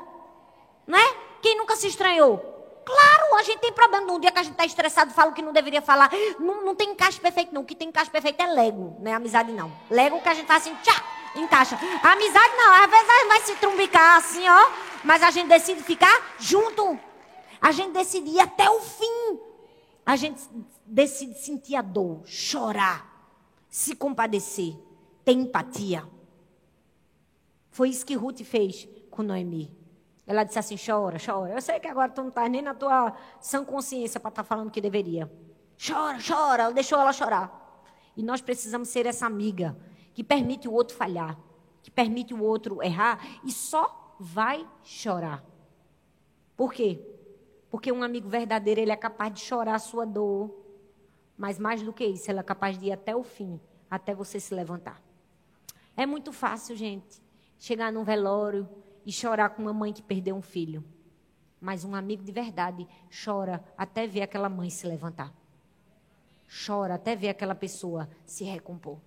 Não é? Quem nunca se estranhou? Claro, a gente tem problema. Um dia que a gente está estressado, fala o que não deveria falar. Não, não tem encaixe perfeito, não. O que tem encaixe perfeito é Lego, não é amizade, não. Lego que a gente faz assim, tchá, encaixa. Amizade não, às vezes vai se trumbicar assim, ó. Mas a gente decide ficar junto. A gente decide ir até o fim. A gente decide sentir a dor, chorar, se compadecer ter empatia. Foi isso que Ruth fez com Noemi. Ela disse assim: chora, chora. Eu sei que agora tu não está nem na tua sã consciência para estar tá falando que deveria. Chora, chora. Ela deixou ela chorar. E nós precisamos ser essa amiga que permite o outro falhar, que permite o outro errar e só vai chorar. Por quê? Porque um amigo verdadeiro ele é capaz de chorar a sua dor, mas mais do que isso, ele é capaz de ir até o fim, até você se levantar. É muito fácil, gente, chegar num velório e chorar com uma mãe que perdeu um filho. Mas um amigo de verdade chora até ver aquela mãe se levantar. Chora até ver aquela pessoa se recompor.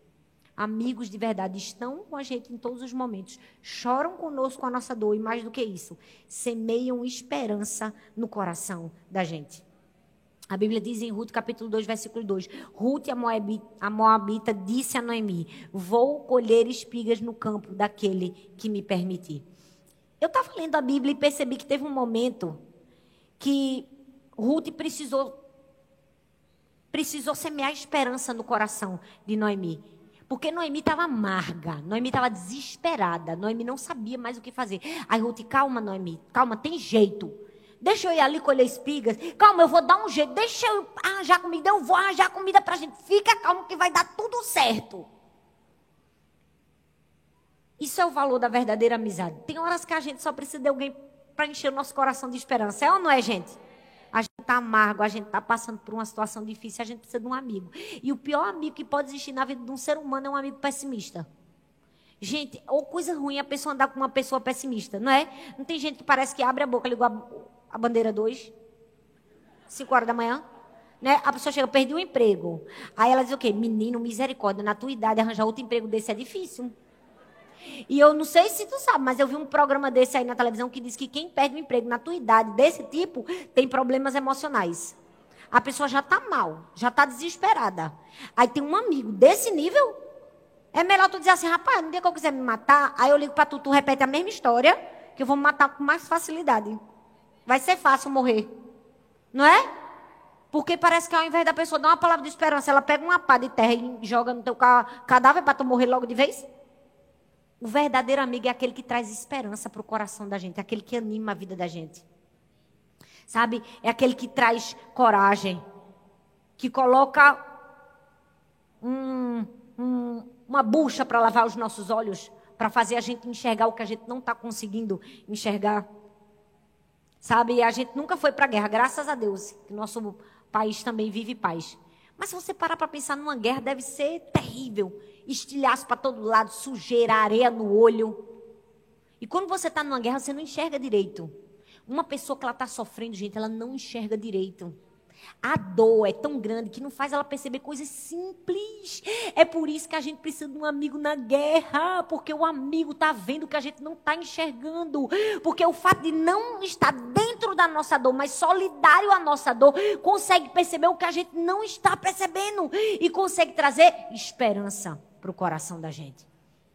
Amigos de verdade estão com a gente em todos os momentos. Choram conosco a nossa dor e, mais do que isso, semeiam esperança no coração da gente. A Bíblia diz em Ruth, capítulo 2, versículo 2: Ruth, a a Moabita, disse a Noemi: Vou colher espigas no campo daquele que me permitir. Eu estava lendo a Bíblia e percebi que teve um momento que Ruth precisou, precisou semear esperança no coração de Noemi. Porque Noemi estava amarga, Noemi estava desesperada, Noemi não sabia mais o que fazer. Aí Ruth, calma, Noemi, calma, tem jeito. Deixa eu ir ali colher espigas. Calma, eu vou dar um jeito. Deixa eu arranjar comida. Eu vou arranjar comida para a gente. Fica calmo que vai dar tudo certo. Isso é o valor da verdadeira amizade. Tem horas que a gente só precisa de alguém para encher o nosso coração de esperança. É ou não é, gente? A gente está amargo, a gente está passando por uma situação difícil, a gente precisa de um amigo. E o pior amigo que pode existir na vida de um ser humano é um amigo pessimista. Gente, ou coisa ruim a pessoa andar com uma pessoa pessimista, não é? Não tem gente que parece que abre a boca, ligou a a bandeira 2, 5 horas da manhã. Né? A pessoa chega, perdi o emprego. Aí ela diz o quê? Menino, misericórdia, na tua idade arranjar outro emprego desse é difícil. E eu não sei se tu sabe, mas eu vi um programa desse aí na televisão que diz que quem perde um emprego na tua idade desse tipo tem problemas emocionais. A pessoa já está mal, já está desesperada. Aí tem um amigo desse nível. É melhor tu dizer assim, rapaz, no dia que eu quiser me matar, aí eu ligo para tu, tu repete a mesma história, que eu vou me matar com mais facilidade. Vai ser fácil morrer. Não é? Porque parece que ao invés da pessoa dar uma palavra de esperança, ela pega uma pá de terra e joga no teu cadáver para tu morrer logo de vez. O verdadeiro amigo é aquele que traz esperança para o coração da gente, é aquele que anima a vida da gente. Sabe? É aquele que traz coragem, que coloca um, um, uma bucha para lavar os nossos olhos, para fazer a gente enxergar o que a gente não está conseguindo enxergar. Sabe, a gente nunca foi para a guerra, graças a Deus, que nosso país também vive paz. Mas se você parar para pensar numa guerra, deve ser terrível. Estilhaço para todo lado, sujeira, areia no olho. E quando você está numa guerra, você não enxerga direito. Uma pessoa que ela está sofrendo, gente, ela não enxerga direito. A dor é tão grande que não faz ela perceber coisas simples. É por isso que a gente precisa de um amigo na guerra, porque o amigo está vendo o que a gente não está enxergando. Porque o fato de não estar dentro da nossa dor, mas solidário à nossa dor, consegue perceber o que a gente não está percebendo e consegue trazer esperança para o coração da gente.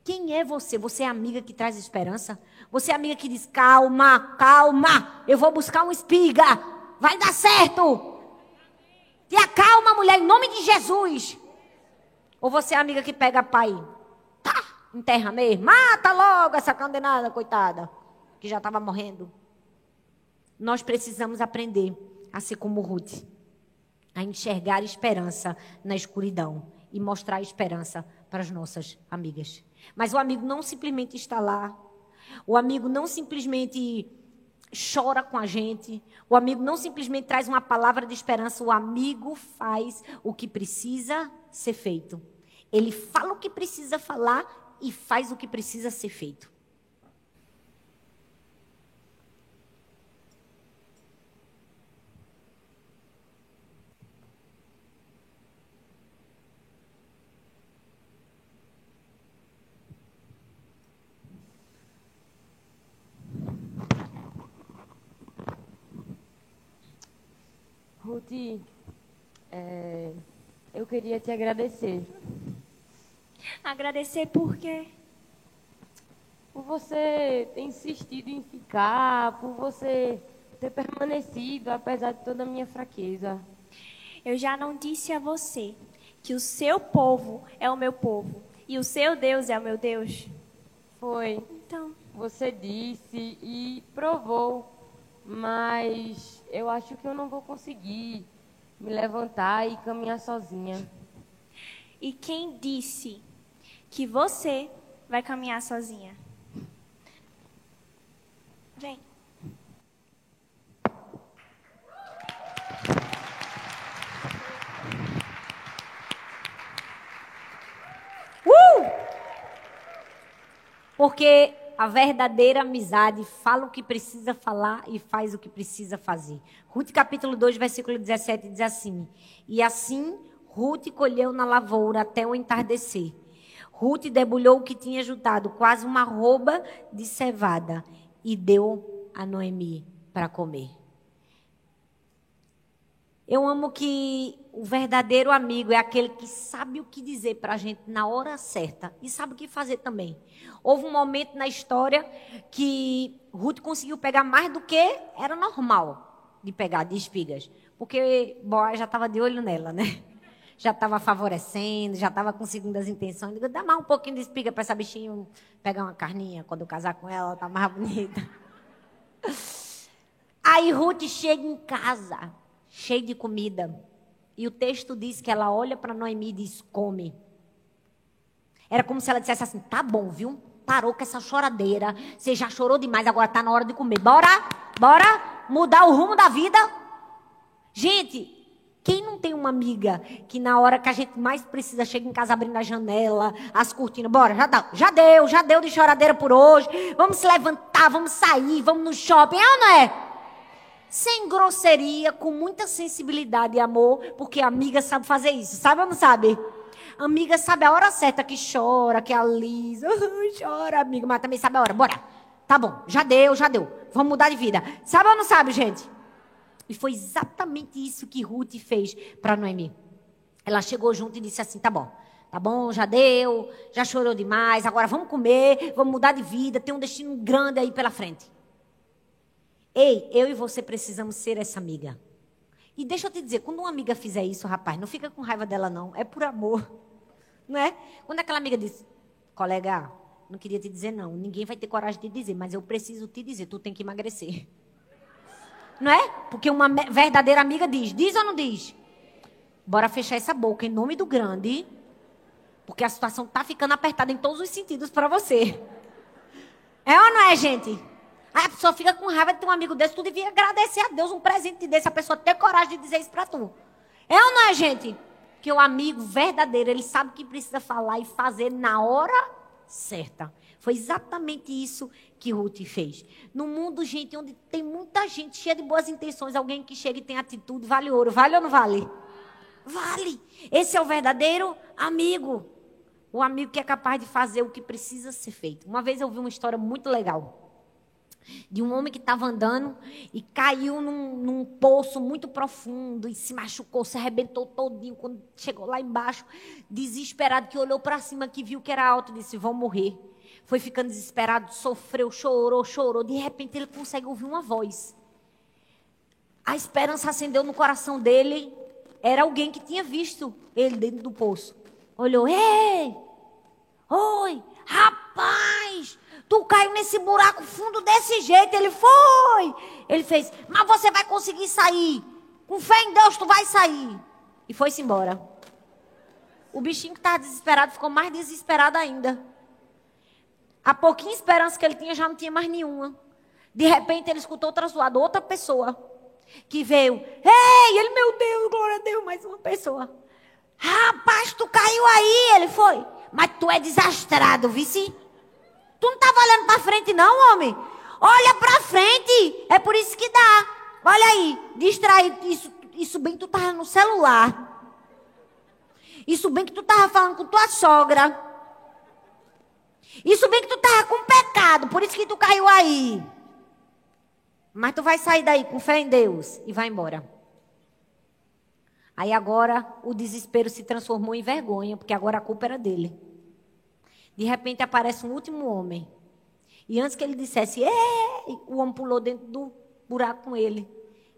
Quem é você? Você é amiga que traz esperança? Você é amiga que diz: calma, calma, eu vou buscar uma espiga, vai dar certo. Te acalma, mulher, em nome de Jesus. Ou você é amiga que pega pai, tá, enterra mesmo, mata logo essa condenada, coitada, que já estava morrendo. Nós precisamos aprender a ser como Ruth, a enxergar esperança na escuridão e mostrar esperança para as nossas amigas. Mas o amigo não simplesmente está lá. O amigo não simplesmente chora com a gente. O amigo não simplesmente traz uma palavra de esperança. O amigo faz o que precisa ser feito. Ele fala o que precisa falar e faz o que precisa ser feito. É, eu queria te agradecer. Agradecer por quê? Por você ter insistido em ficar, por você ter permanecido apesar de toda a minha fraqueza. Eu já não disse a você que o seu povo é o meu povo e o seu Deus é o meu Deus? Foi. Então. Você disse e provou mas eu acho que eu não vou conseguir me levantar e caminhar sozinha. E quem disse que você vai caminhar sozinha? Vem. Uh! Porque a verdadeira amizade fala o que precisa falar e faz o que precisa fazer. Ruth capítulo 2, versículo 17 diz assim: E assim Ruth colheu na lavoura até o entardecer. Ruth debulhou o que tinha juntado, quase uma rouba de cevada, e deu a Noemi para comer. Eu amo que o verdadeiro amigo é aquele que sabe o que dizer para a gente na hora certa e sabe o que fazer também. Houve um momento na história que Ruth conseguiu pegar mais do que era normal de pegar de espigas, porque Boaz já estava de olho nela, né? Já estava favorecendo, já estava com segundas intenções. Digo, dá mais um pouquinho de espiga para essa bichinha pegar uma carninha quando eu casar com ela, ela tá mais bonita. Aí Ruth chega em casa cheio de comida. E o texto diz que ela olha para Noemi e diz: come. Era como se ela dissesse assim: tá bom, viu? Parou com essa choradeira. Você já chorou demais, agora está na hora de comer. Bora? Bora mudar o rumo da vida? Gente, quem não tem uma amiga que na hora que a gente mais precisa chega em casa abrindo a janela, as cortinas, bora, já, dá, já deu, já deu de choradeira por hoje. Vamos se levantar, vamos sair, vamos no shopping, é ou não é? Sem grosseria, com muita sensibilidade e amor, porque a amiga sabe fazer isso. Sabe ou não sabe? Amiga sabe a hora certa que chora, que alisa. chora, amiga, mas também sabe a hora. Bora. Tá bom, já deu, já deu. Vamos mudar de vida. Sabe ou não sabe, gente? E foi exatamente isso que Ruth fez para Noemi. Ela chegou junto e disse assim: tá bom. Tá bom, já deu, já chorou demais, agora vamos comer, vamos mudar de vida, tem um destino grande aí pela frente. Ei, eu e você precisamos ser essa amiga. E deixa eu te dizer, quando uma amiga fizer isso, rapaz, não fica com raiva dela, não. É por amor. Não é? Quando aquela amiga diz, colega, não queria te dizer não. Ninguém vai ter coragem de dizer, mas eu preciso te dizer, tu tem que emagrecer. Não é? Porque uma verdadeira amiga diz, diz ou não diz? Bora fechar essa boca em nome do grande, porque a situação tá ficando apertada em todos os sentidos para você. É ou não é, gente? Aí a pessoa fica com raiva de ter um amigo desse. Tu devia agradecer a Deus um presente desse. A pessoa ter coragem de dizer isso para tu. É ou não é, gente? Que o amigo verdadeiro, ele sabe o que precisa falar e fazer na hora certa. Foi exatamente isso que Ruth fez. No mundo, gente, onde tem muita gente cheia de boas intenções, alguém que chega e tem atitude, vale ouro. Vale ou não vale? Vale. Esse é o verdadeiro amigo. O amigo que é capaz de fazer o que precisa ser feito. Uma vez eu vi uma história muito legal de um homem que estava andando e caiu num, num, poço muito profundo e se machucou, se arrebentou todinho. Quando chegou lá embaixo, desesperado, que olhou para cima, que viu que era alto, disse: Vão morrer. Foi ficando desesperado, sofreu, chorou, chorou. De repente ele consegue ouvir uma voz. A esperança acendeu no coração dele. Era alguém que tinha visto ele dentro do poço. Olhou: Ei! Oi! Rapaz! Tu caiu nesse buraco fundo desse jeito. Ele foi. Ele fez, mas você vai conseguir sair. Com fé em Deus, tu vai sair. E foi-se embora. O bichinho que estava desesperado ficou mais desesperado ainda. A pouquinha esperança que ele tinha já não tinha mais nenhuma. De repente ele escutou outra zoada, outra pessoa. Que veio. Ei, ele, meu Deus, glória a Deus, mais uma pessoa. Rapaz, tu caiu aí. Ele foi. Mas tu é desastrado, vice. Tu não estava olhando para frente, não, homem? Olha para frente. É por isso que dá. Olha aí, distraído. Isso, isso bem que tu estava no celular. Isso bem que tu estava falando com tua sogra. Isso bem que tu estava com pecado, por isso que tu caiu aí. Mas tu vai sair daí com fé em Deus e vai embora. Aí agora o desespero se transformou em vergonha, porque agora a culpa era dele. De repente aparece um último homem. E antes que ele dissesse, Ei! o homem pulou dentro do buraco com ele.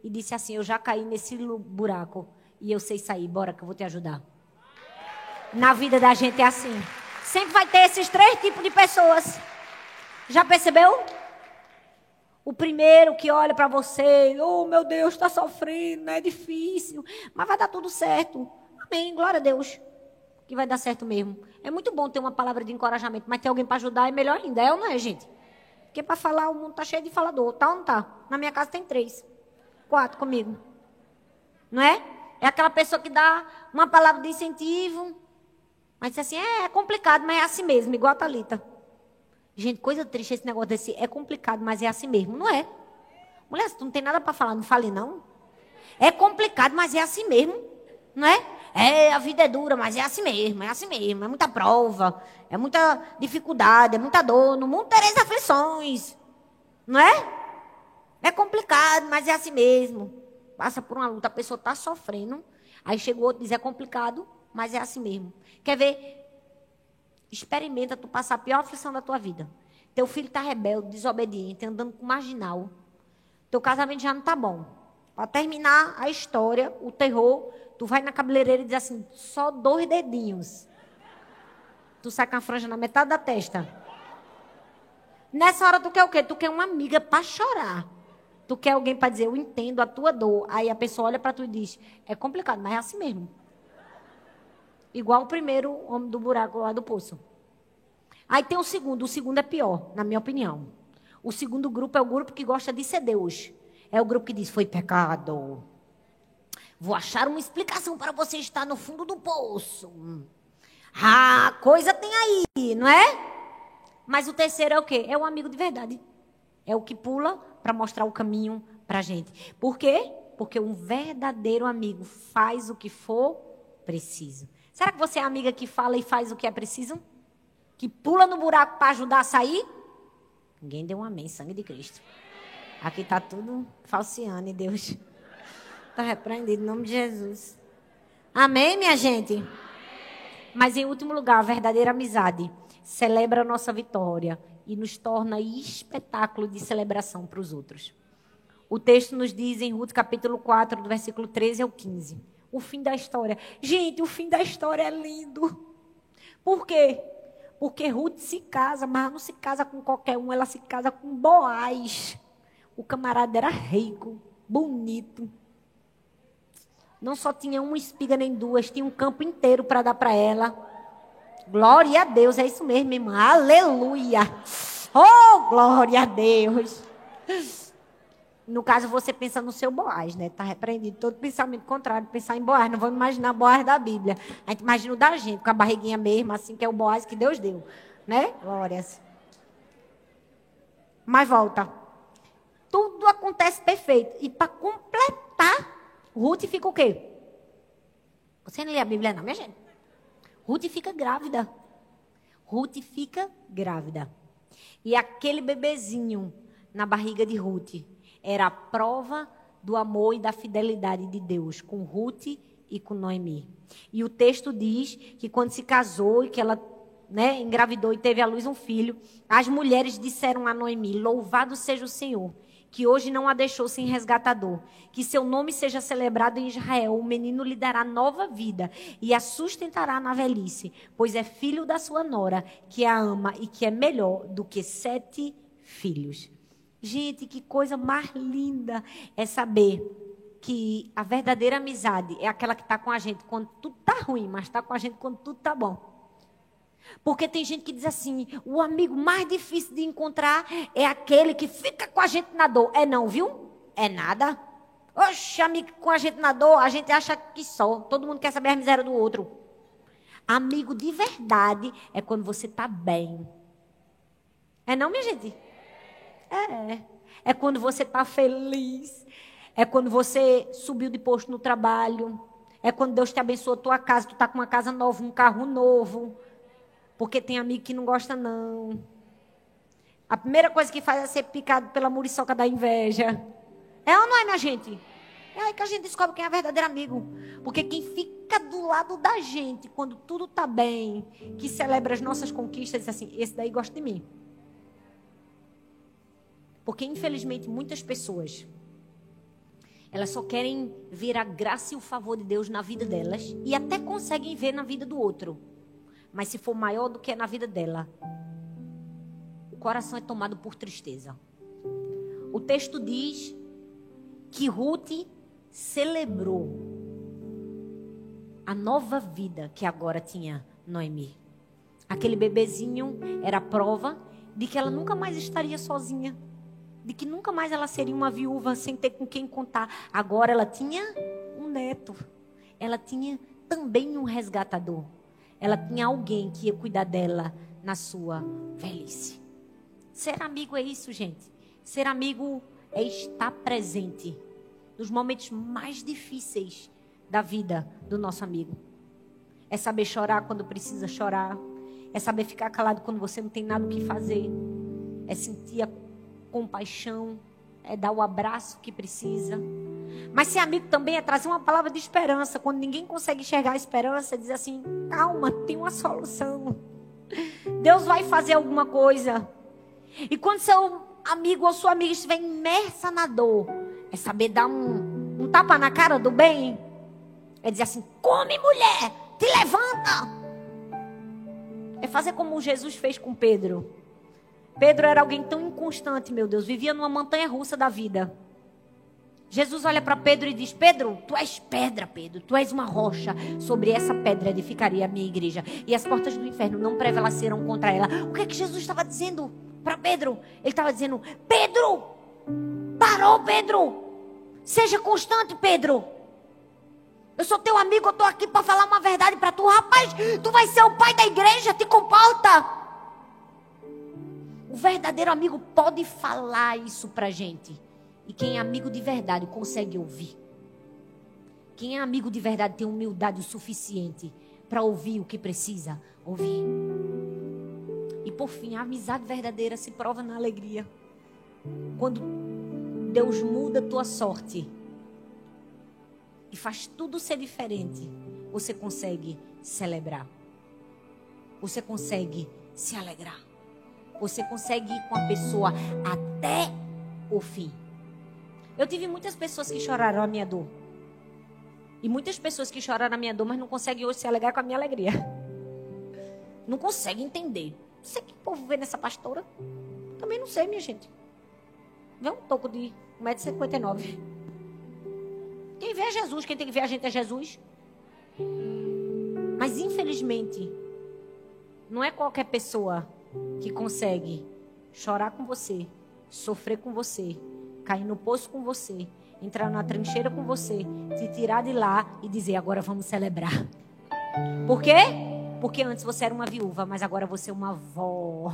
E disse assim: Eu já caí nesse buraco. E eu sei sair, bora que eu vou te ajudar. Na vida da gente é assim. Sempre vai ter esses três tipos de pessoas. Já percebeu? O primeiro que olha para você, oh meu Deus, está sofrendo, é difícil, mas vai dar tudo certo. Amém, glória a Deus que vai dar certo mesmo. É muito bom ter uma palavra de encorajamento, mas ter alguém para ajudar é melhor ainda, é ou não é, gente? Porque para falar, o mundo está cheio de falador, tá ou não tá? Na minha casa tem três, quatro comigo. Não é? É aquela pessoa que dá uma palavra de incentivo, mas diz assim, é, é complicado, mas é assim mesmo, igual a Thalita. Gente, coisa triste esse negócio desse, é complicado, mas é assim mesmo, não é? Mulher, se tu não tem nada para falar, não fale não. É complicado, mas é assim mesmo, não é? É, a vida é dura, mas é assim mesmo, é assim mesmo. É muita prova, é muita dificuldade, é muita dor. No mundo tereis aflições. Não é? É complicado, mas é assim mesmo. Passa por uma luta, a pessoa está sofrendo. Aí chega o outro e diz: é complicado, mas é assim mesmo. Quer ver? Experimenta tu passar a pior aflição da tua vida. Teu filho está rebelde, desobediente, andando com marginal. Teu casamento já não está bom. Para terminar a história, o terror, Tu vai na cabeleireira e diz assim, só dois dedinhos. Tu sai com a franja na metade da testa. Nessa hora tu quer o quê? Tu quer uma amiga para chorar. Tu quer alguém para dizer, eu entendo a tua dor. Aí a pessoa olha para tu e diz, é complicado, mas é assim mesmo. Igual o primeiro homem do buraco lá do poço. Aí tem o segundo, o segundo é pior, na minha opinião. O segundo grupo é o grupo que gosta de ser Deus. É o grupo que diz, foi pecado. Vou achar uma explicação para você estar no fundo do poço. Ah, coisa tem aí, não é? Mas o terceiro é o quê? É o amigo de verdade. É o que pula para mostrar o caminho para a gente. Por quê? Porque um verdadeiro amigo faz o que for preciso. Será que você é amiga que fala e faz o que é preciso? Que pula no buraco para ajudar a sair? Ninguém deu um amém, sangue de Cristo. Aqui está tudo falseando, e Deus. Está repreendido em nome de Jesus. Amém, minha gente? Mas em último lugar, a verdadeira amizade celebra a nossa vitória e nos torna espetáculo de celebração para os outros. O texto nos diz em Ruth capítulo 4, do versículo 13 ao 15. O fim da história. Gente, o fim da história é lindo. Por quê? Porque Ruth se casa, mas não se casa com qualquer um, ela se casa com Boaz. O camarada era rico, bonito, não só tinha uma espiga nem duas, tinha um campo inteiro para dar para ela. Glória a Deus, é isso mesmo, irmã. Aleluia. Oh, glória a Deus. No caso, você pensa no seu Boaz, né? Está repreendido todo pensamento contrário, pensar em Boaz. Não vamos imaginar Boaz da Bíblia. A gente imagina o da gente, com a barriguinha mesmo, assim, que é o Boaz que Deus deu. Né? Glórias. Mas volta. Tudo acontece perfeito. E para completar, Ruth fica o quê? Você não lê a Bíblia, não, minha gente? Ruth fica grávida. Ruth fica grávida. E aquele bebezinho na barriga de Ruth era a prova do amor e da fidelidade de Deus com Ruth e com Noemi. E o texto diz que quando se casou e que ela né, engravidou e teve à luz um filho, as mulheres disseram a Noemi: Louvado seja o Senhor, que hoje não a deixou sem resgatador. Que seu nome seja celebrado em Israel. O menino lhe dará nova vida e a sustentará na velhice, pois é filho da sua nora, que a ama e que é melhor do que sete filhos. Gente, que coisa mais linda é saber que a verdadeira amizade é aquela que está com a gente quando tudo está ruim, mas está com a gente quando tudo está bom. Porque tem gente que diz assim: o amigo mais difícil de encontrar é aquele que fica com a gente na dor. É não, viu? É nada. Oxe, amigo com a gente na dor, a gente acha que só. Todo mundo quer saber a miséria do outro. Amigo de verdade é quando você está bem. É não, minha gente? É. É quando você está feliz. É quando você subiu de posto no trabalho. É quando Deus te abençoou a tua casa, tu está com uma casa nova, um carro novo. Porque tem amigo que não gosta, não. A primeira coisa que faz é ser picado pela muriçoca da inveja. É ou não é, minha gente? É aí que a gente descobre quem é verdadeiro amigo. Porque quem fica do lado da gente, quando tudo está bem, que celebra as nossas conquistas, diz assim: esse daí gosta de mim. Porque, infelizmente, muitas pessoas, elas só querem ver a graça e o favor de Deus na vida delas e até conseguem ver na vida do outro. Mas se for maior do que é na vida dela, o coração é tomado por tristeza. O texto diz que Ruth celebrou a nova vida que agora tinha Noemi. Aquele bebezinho era a prova de que ela nunca mais estaria sozinha, de que nunca mais ela seria uma viúva sem ter com quem contar. Agora ela tinha um neto, ela tinha também um resgatador ela tinha alguém que ia cuidar dela na sua velhice. Ser amigo é isso, gente. Ser amigo é estar presente nos momentos mais difíceis da vida do nosso amigo. É saber chorar quando precisa chorar. É saber ficar calado quando você não tem nada o que fazer. É sentir a compaixão. É dar o abraço que precisa. Mas ser amigo também é trazer uma palavra de esperança. Quando ninguém consegue enxergar a esperança, dizer assim: calma, tem uma solução. Deus vai fazer alguma coisa. E quando seu amigo ou sua amiga estiver imersa na dor, é saber dar um, um tapa na cara do bem. É dizer assim: come, mulher, te levanta. É fazer como Jesus fez com Pedro. Pedro era alguém tão inconstante, meu Deus, vivia numa montanha russa da vida. Jesus olha para Pedro e diz: Pedro, tu és pedra, Pedro, tu és uma rocha. Sobre essa pedra edificaria a minha igreja. E as portas do inferno não prevalecerão contra ela. O que é que Jesus estava dizendo para Pedro? Ele estava dizendo: Pedro, parou, Pedro. Seja constante, Pedro. Eu sou teu amigo, eu estou aqui para falar uma verdade para tu. Rapaz, tu vai ser o pai da igreja, te comporta. O verdadeiro amigo pode falar isso para gente. E quem é amigo de verdade consegue ouvir. Quem é amigo de verdade tem humildade o suficiente para ouvir o que precisa ouvir. E por fim, a amizade verdadeira se prova na alegria. Quando Deus muda a tua sorte e faz tudo ser diferente, você consegue celebrar. Você consegue se alegrar. Você consegue ir com a pessoa até o fim. Eu tive muitas pessoas que choraram a minha dor. E muitas pessoas que choraram a minha dor, mas não conseguem hoje se alegrar com a minha alegria. Não conseguem entender. Não sei que povo vê nessa pastora. Também não sei, minha gente. Vê um toco de 1,59m. Quem vê é Jesus, quem tem que ver a gente é Jesus. Mas infelizmente, não é qualquer pessoa que consegue chorar com você, sofrer com você cair no poço com você, entrar na trincheira com você, te tirar de lá e dizer: agora vamos celebrar. Por quê? Porque antes você era uma viúva, mas agora você é uma avó.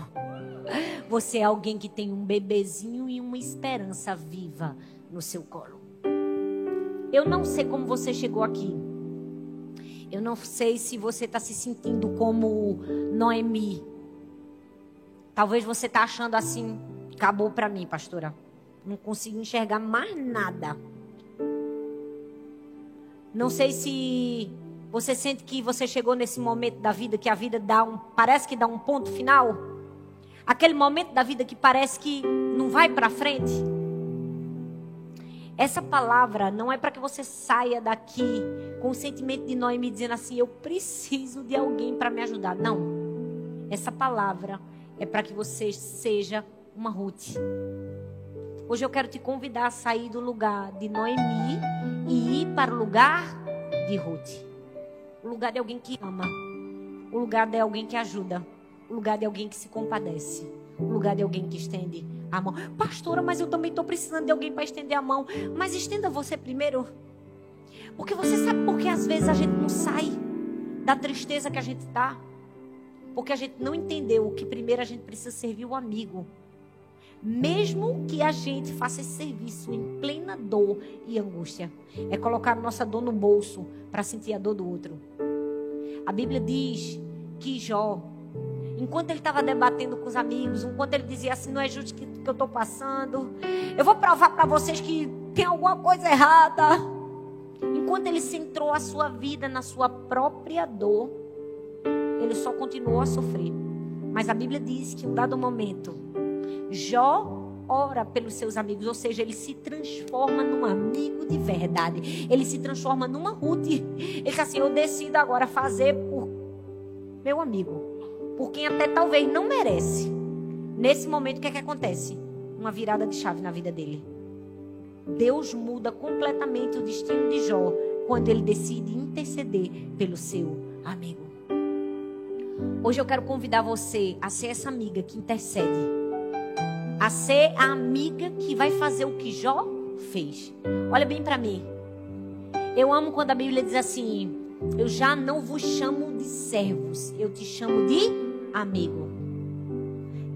Você é alguém que tem um bebezinho e uma esperança viva no seu colo. Eu não sei como você chegou aqui. Eu não sei se você está se sentindo como Noemi. Talvez você está achando assim, acabou para mim, pastora. Não consigo enxergar mais nada. Não sei se você sente que você chegou nesse momento da vida que a vida dá um, parece que dá um ponto final. Aquele momento da vida que parece que não vai para frente. Essa palavra não é para que você saia daqui com o sentimento de Noemi dizendo assim: eu preciso de alguém para me ajudar. Não. Essa palavra é para que você seja uma Ruth. Hoje eu quero te convidar a sair do lugar de Noemi e ir para o lugar de Ruth. O lugar de alguém que ama. O lugar de alguém que ajuda. O lugar de alguém que se compadece. O lugar de alguém que estende a mão. Pastora, mas eu também estou precisando de alguém para estender a mão. Mas estenda você primeiro. Porque você sabe por que às vezes a gente não sai da tristeza que a gente está? Porque a gente não entendeu que primeiro a gente precisa servir o amigo. Mesmo que a gente faça esse serviço em plena dor e angústia, é colocar nossa dor no bolso para sentir a dor do outro. A Bíblia diz que Jó, enquanto ele estava debatendo com os amigos, enquanto ele dizia assim: não é justo que, que eu estou passando, eu vou provar para vocês que tem alguma coisa errada. Enquanto ele centrou a sua vida na sua própria dor, ele só continuou a sofrer. Mas a Bíblia diz que em um dado momento, Jó ora pelos seus amigos, ou seja, ele se transforma num amigo de verdade. Ele se transforma numa Ruth. Ele diz assim: Eu decido agora fazer por meu amigo, por quem até talvez não merece. Nesse momento, o que é que acontece? Uma virada de chave na vida dele. Deus muda completamente o destino de Jó quando ele decide interceder pelo seu amigo. Hoje eu quero convidar você a ser essa amiga que intercede a ser a amiga que vai fazer o que Jó fez. Olha bem para mim. Eu amo quando a Bíblia diz assim: Eu já não vos chamo de servos, eu te chamo de amigo.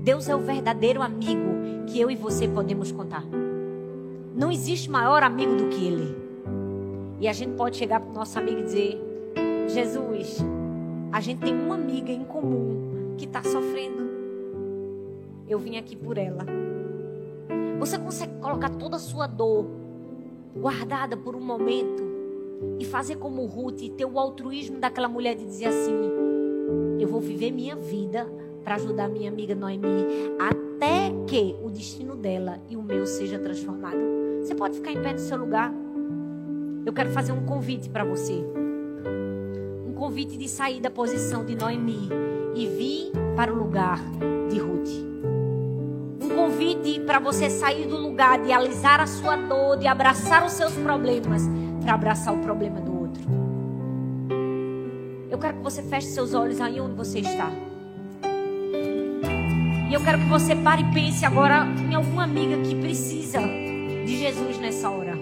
Deus é o verdadeiro amigo que eu e você podemos contar. Não existe maior amigo do que Ele. E a gente pode chegar para o nosso amigo e dizer: Jesus, a gente tem uma amiga em comum que está sofrendo eu vim aqui por ela. Você consegue colocar toda a sua dor guardada por um momento e fazer como Ruth e ter o altruísmo daquela mulher de dizer assim: Eu vou viver minha vida para ajudar minha amiga Noemi até que o destino dela e o meu seja transformado. Você pode ficar em pé no seu lugar. Eu quero fazer um convite para você. Um convite de sair da posição de Noemi e vir para o lugar de Ruth convite para você sair do lugar de alisar a sua dor, de abraçar os seus problemas, para abraçar o problema do outro. Eu quero que você feche seus olhos aí onde você está. E eu quero que você pare e pense agora em alguma amiga que precisa de Jesus nessa hora.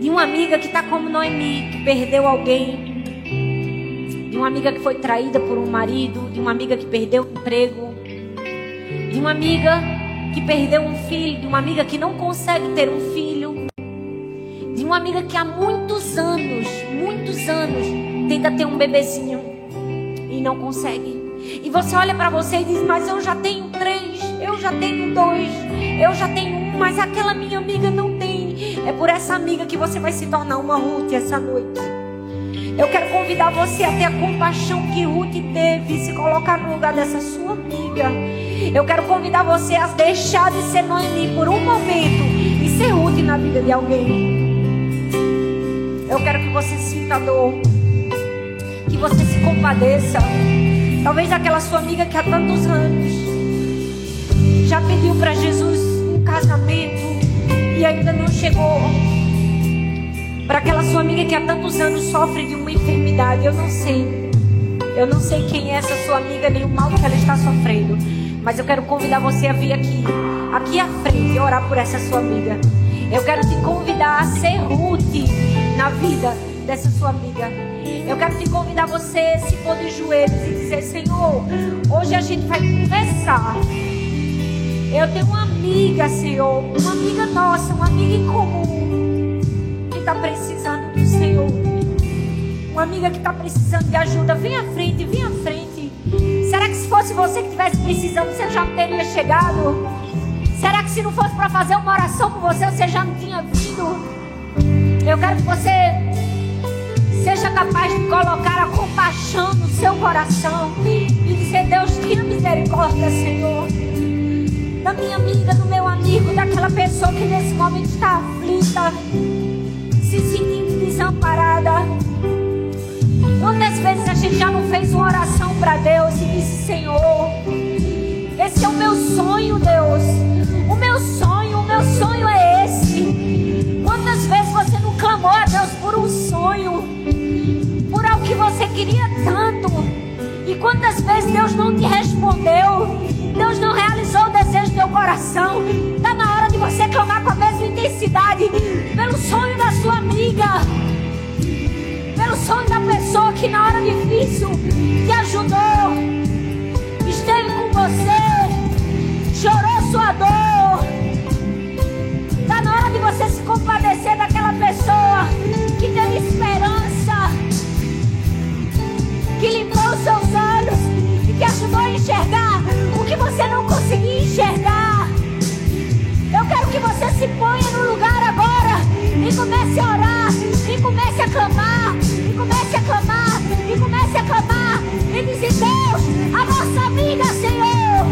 De uma amiga que está como Noemi, que perdeu alguém. De uma amiga que foi traída por um marido. De uma amiga que perdeu o emprego. De uma amiga que perdeu um filho, de uma amiga que não consegue ter um filho, de uma amiga que há muitos anos, muitos anos, tenta ter um bebezinho e não consegue. E você olha para você e diz: Mas eu já tenho três, eu já tenho dois, eu já tenho um, mas aquela minha amiga não tem. É por essa amiga que você vai se tornar uma Ruth essa noite. Eu quero convidar você a ter a compaixão que Ruth teve e se colocar no lugar dessa sua amiga. Eu quero convidar você a deixar de ser Noemi por um momento e ser útil na vida de alguém. Eu quero que você sinta dor, que você se compadeça. Talvez aquela sua amiga que há tantos anos já pediu para Jesus um casamento e ainda não chegou. Para aquela sua amiga que há tantos anos sofre de uma enfermidade, eu não sei. Eu não sei quem é essa sua amiga nem o mal que ela está sofrendo. Mas eu quero convidar você a vir aqui, aqui à frente e orar por essa sua amiga. Eu quero te convidar a ser Ruth na vida dessa sua amiga. Eu quero te convidar a você se pôr de joelhos e dizer: Senhor, hoje a gente vai conversar. Eu tenho uma amiga, Senhor, uma amiga nossa, uma amiga em comum, que está precisando do Senhor. Uma amiga que está precisando de ajuda. Vem à frente, vem à frente. Será que se fosse você que estivesse precisando, você já teria chegado? Será que se não fosse para fazer uma oração por você, você já não tinha vindo? Eu quero que você seja capaz de colocar a compaixão no seu coração e dizer: Deus, tenha misericórdia, Senhor. Da minha amiga, do meu amigo, daquela pessoa que nesse momento está aflita, se sentindo desamparada. Fez uma oração para Deus e disse: Senhor, esse é o meu sonho, Deus. O meu sonho, o meu sonho é esse. Quantas vezes você não clamou a Deus por um sonho, por algo que você queria tanto? E quantas vezes Deus não te respondeu? Deus não realizou o desejo do teu coração. Está na hora de você clamar com a mesma intensidade pelo sonho da sua amiga sonho da pessoa que na hora difícil te ajudou, esteve com você, chorou sua dor. Está na hora de você se compadecer daquela pessoa que teve esperança, que limpou os seus olhos e que ajudou a enxergar o que você não conseguia enxergar. Eu quero que você se ponha no lugar agora e comece a orar, e comece a clamar, comece a clamar, e comece a clamar, e dizer: Deus, a nossa amiga, Senhor,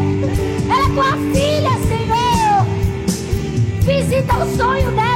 ela é tua filha, Senhor. Visita o sonho dela.